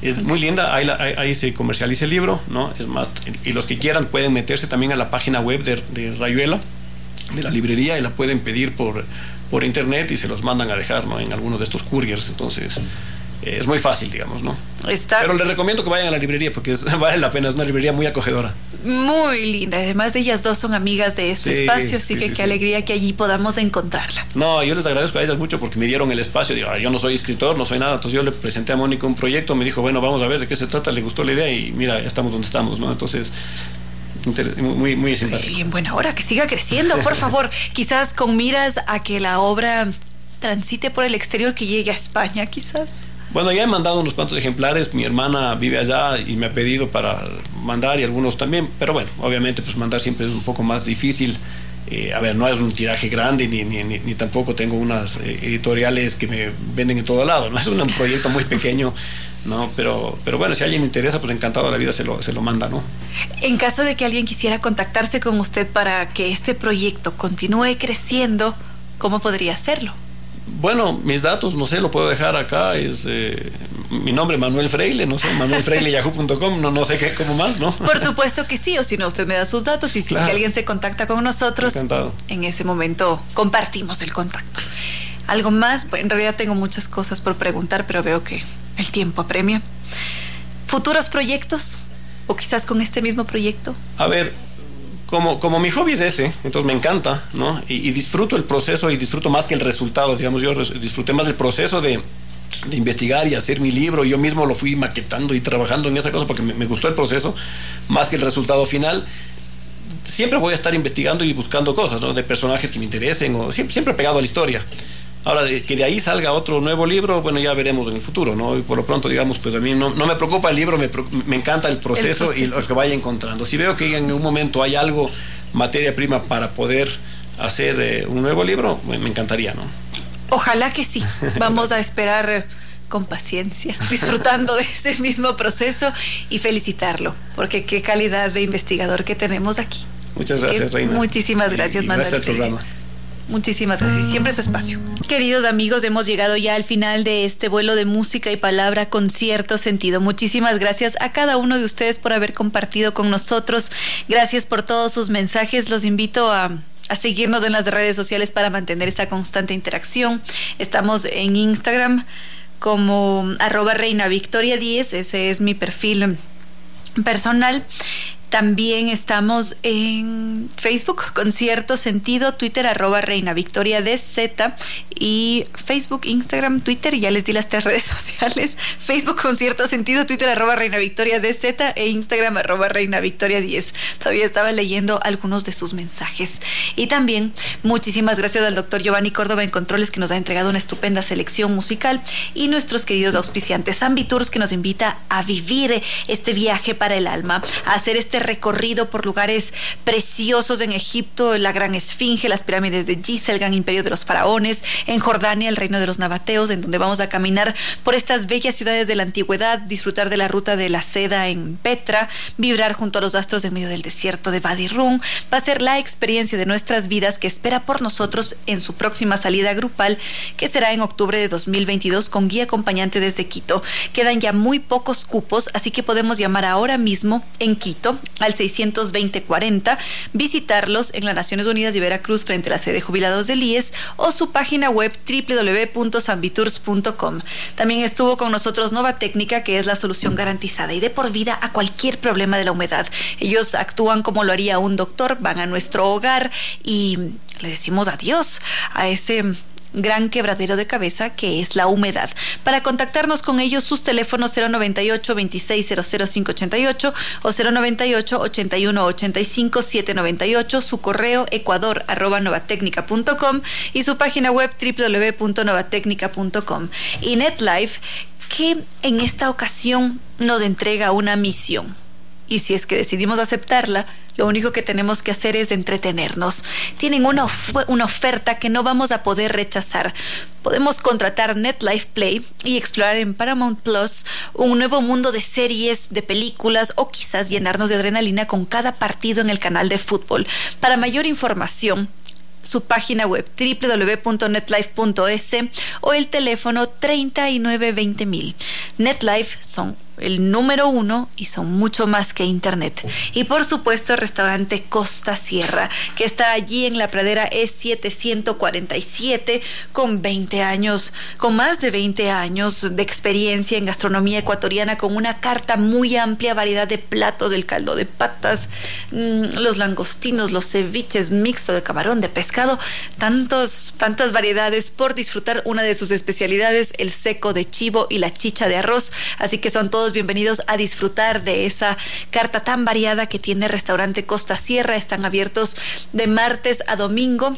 Es muy linda, ahí, ahí, ahí, se comercializa el libro, ¿no? Es más, y los que quieran pueden meterse también a la página web de, de Rayuela, de la librería y la pueden pedir por, por internet y se los mandan a dejar ¿no? en alguno de estos couriers. Entonces, eh, es muy fácil, digamos, ¿no? Está... Pero les recomiendo que vayan a la librería porque es, [laughs] vale la pena, es una librería muy acogedora. Muy linda, además de ellas dos son amigas de este sí, espacio, así sí, que sí, qué alegría que allí podamos encontrarla. No, yo les agradezco a ellas mucho porque me dieron el espacio, digo, yo no soy escritor, no soy nada, entonces yo le presenté a Mónica un proyecto, me dijo, bueno, vamos a ver de qué se trata, le gustó la idea y mira, ya estamos donde estamos, ¿no? Entonces, muy, muy simpático. Y en buena hora, que siga creciendo, por [laughs] favor. quizás con miras a que la obra transite por el exterior, que llegue a España, quizás. Bueno, ya he mandado unos cuantos ejemplares, mi hermana vive allá y me ha pedido para mandar y algunos también, pero bueno, obviamente pues mandar siempre es un poco más difícil. Eh, a ver, no es un tiraje grande ni, ni, ni, tampoco tengo unas eh, editoriales que me venden en todo lado, ¿no? [laughs] Es un proyecto muy pequeño, ¿no? Pero, pero bueno, si alguien le interesa, pues encantado de la vida se lo, se lo manda, ¿no? En caso de que alguien quisiera contactarse con usted para que este proyecto continúe creciendo, ¿cómo podría hacerlo? Bueno, mis datos, no sé, lo puedo dejar acá, es eh, mi nombre Manuel Freile, no sé, manuelfreileyahoo.com, no, no sé qué, cómo más, ¿no? Por supuesto que sí, o si no, usted me da sus datos y claro. si alguien se contacta con nosotros, Encantado. en ese momento compartimos el contacto. ¿Algo más? Bueno, en realidad tengo muchas cosas por preguntar, pero veo que el tiempo apremia. ¿Futuros proyectos? ¿O quizás con este mismo proyecto? A ver, como, como mi hobby es ese, entonces me encanta, ¿no? Y, disfruto el proceso y disfruto más que el resultado, digamos, yo disfruté más del proceso de, investigar y hacer mi libro, yo mismo lo fui maquetando y trabajando en esa cosa porque me, gustó el proceso, más que el resultado final. Siempre voy a estar investigando y buscando cosas, ¿no? De personajes que me interesen, o siempre pegado a la historia. Ahora, que de ahí salga otro nuevo libro, bueno, ya veremos en el futuro, ¿no? Y por lo pronto, digamos, pues a mí no, no me preocupa el libro, me, me encanta el proceso, el proceso, y lo que vaya encontrando. Si veo que en un momento hay algo, materia prima para poder hacer eh, un nuevo libro, me, me encantaría, ¿no? Ojalá que sí. Vamos a esperar con paciencia, [laughs] disfrutando de ese mismo proceso y felicitarlo, porque qué calidad de investigador que tenemos aquí. Muchas gracias, Reina. Muchísimas gracias, y, y Gracias al programa. Muchísimas gracias. Siempre su espacio. Queridos amigos, hemos llegado ya al final de este vuelo de música y palabra con cierto sentido. Muchísimas gracias a cada uno de ustedes por haber compartido con nosotros. Gracias por todos sus mensajes. Los invito a a seguirnos en las redes sociales para mantener esa constante interacción. Estamos en Instagram como arroba reina victoria 10, ese es mi perfil personal. También estamos en Facebook, Concierto Sentido, Twitter, arroba Reina Victoria Z y Facebook, Instagram, Twitter, ya les di las tres [laughs] redes sociales. Facebook, Concierto Sentido, Twitter, arroba Reina Victoria Z e Instagram, arroba Reina Victoria 10. Todavía estaba leyendo algunos de sus mensajes. Y también muchísimas gracias al doctor Giovanni Córdoba en Controles que nos ha entregado una estupenda selección musical y nuestros queridos auspiciantes Ambitours que nos invita a vivir este viaje para el alma, a hacer este recorrido por lugares preciosos en Egipto, la Gran Esfinge, las pirámides de Giza, el Gran Imperio de los Faraones, en Jordania, el Reino de los Nabateos, en donde vamos a caminar por estas bellas ciudades de la antigüedad, disfrutar de la ruta de la seda en Petra, vibrar junto a los astros en medio del desierto de Wadi Rum. Va a ser la experiencia de nuestras vidas que espera por nosotros en su próxima salida grupal, que será en octubre de 2022 con guía acompañante desde Quito. Quedan ya muy pocos cupos, así que podemos llamar ahora mismo en Quito al 620-40, visitarlos en las Naciones Unidas de Veracruz frente a la sede jubilados del IES o su página web www.sambitours.com. También estuvo con nosotros Nova Técnica, que es la solución garantizada y de por vida a cualquier problema de la humedad. Ellos actúan como lo haría un doctor, van a nuestro hogar y le decimos adiós a ese gran quebradero de cabeza que es la humedad. Para contactarnos con ellos, sus teléfonos 098 2600588 o 098 81 85 798, su correo ecuador arroba novatecnica.com y su página web www.novatecnica.com. Y NetLife, que en esta ocasión nos entrega una misión. Y si es que decidimos aceptarla, lo único que tenemos que hacer es entretenernos. Tienen una, una oferta que no vamos a poder rechazar. Podemos contratar NetLife Play y explorar en Paramount Plus un nuevo mundo de series, de películas o quizás llenarnos de adrenalina con cada partido en el canal de fútbol. Para mayor información, su página web www.netlife.es o el teléfono 3920.000. NetLife son el número uno y son mucho más que Internet. Y por supuesto el restaurante Costa Sierra, que está allí en la pradera E747 con 20 años, con más de 20 años de experiencia en gastronomía ecuatoriana, con una carta muy amplia, variedad de platos, del caldo de patas, mm, los langostinos, los ceviches, mixto de camarón, de pescado, tantos, tantas variedades por disfrutar una de sus especialidades, el seco de chivo y la chicha de arroz. Así que son todos bienvenidos a disfrutar de esa carta tan variada que tiene Restaurante Costa Sierra. Están abiertos de martes a domingo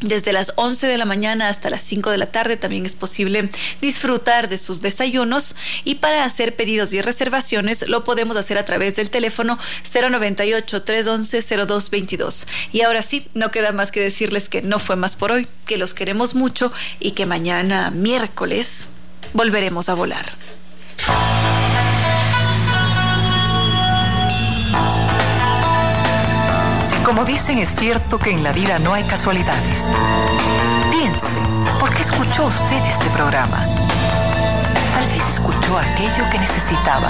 desde las 11 de la mañana hasta las 5 de la tarde también es posible disfrutar de sus desayunos y para hacer pedidos y reservaciones lo podemos hacer a través del teléfono 098-311-0222. Y ahora sí, no queda más que decirles que no fue más por hoy, que los queremos mucho y que mañana miércoles volveremos a volar. Como dicen, es cierto que en la vida no hay casualidades. Piense, ¿por qué escuchó usted este programa? Tal vez escuchó aquello que necesitaba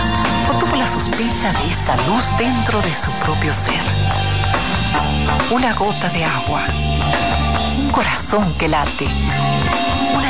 o tuvo la sospecha de esta luz dentro de su propio ser. Una gota de agua, un corazón que late,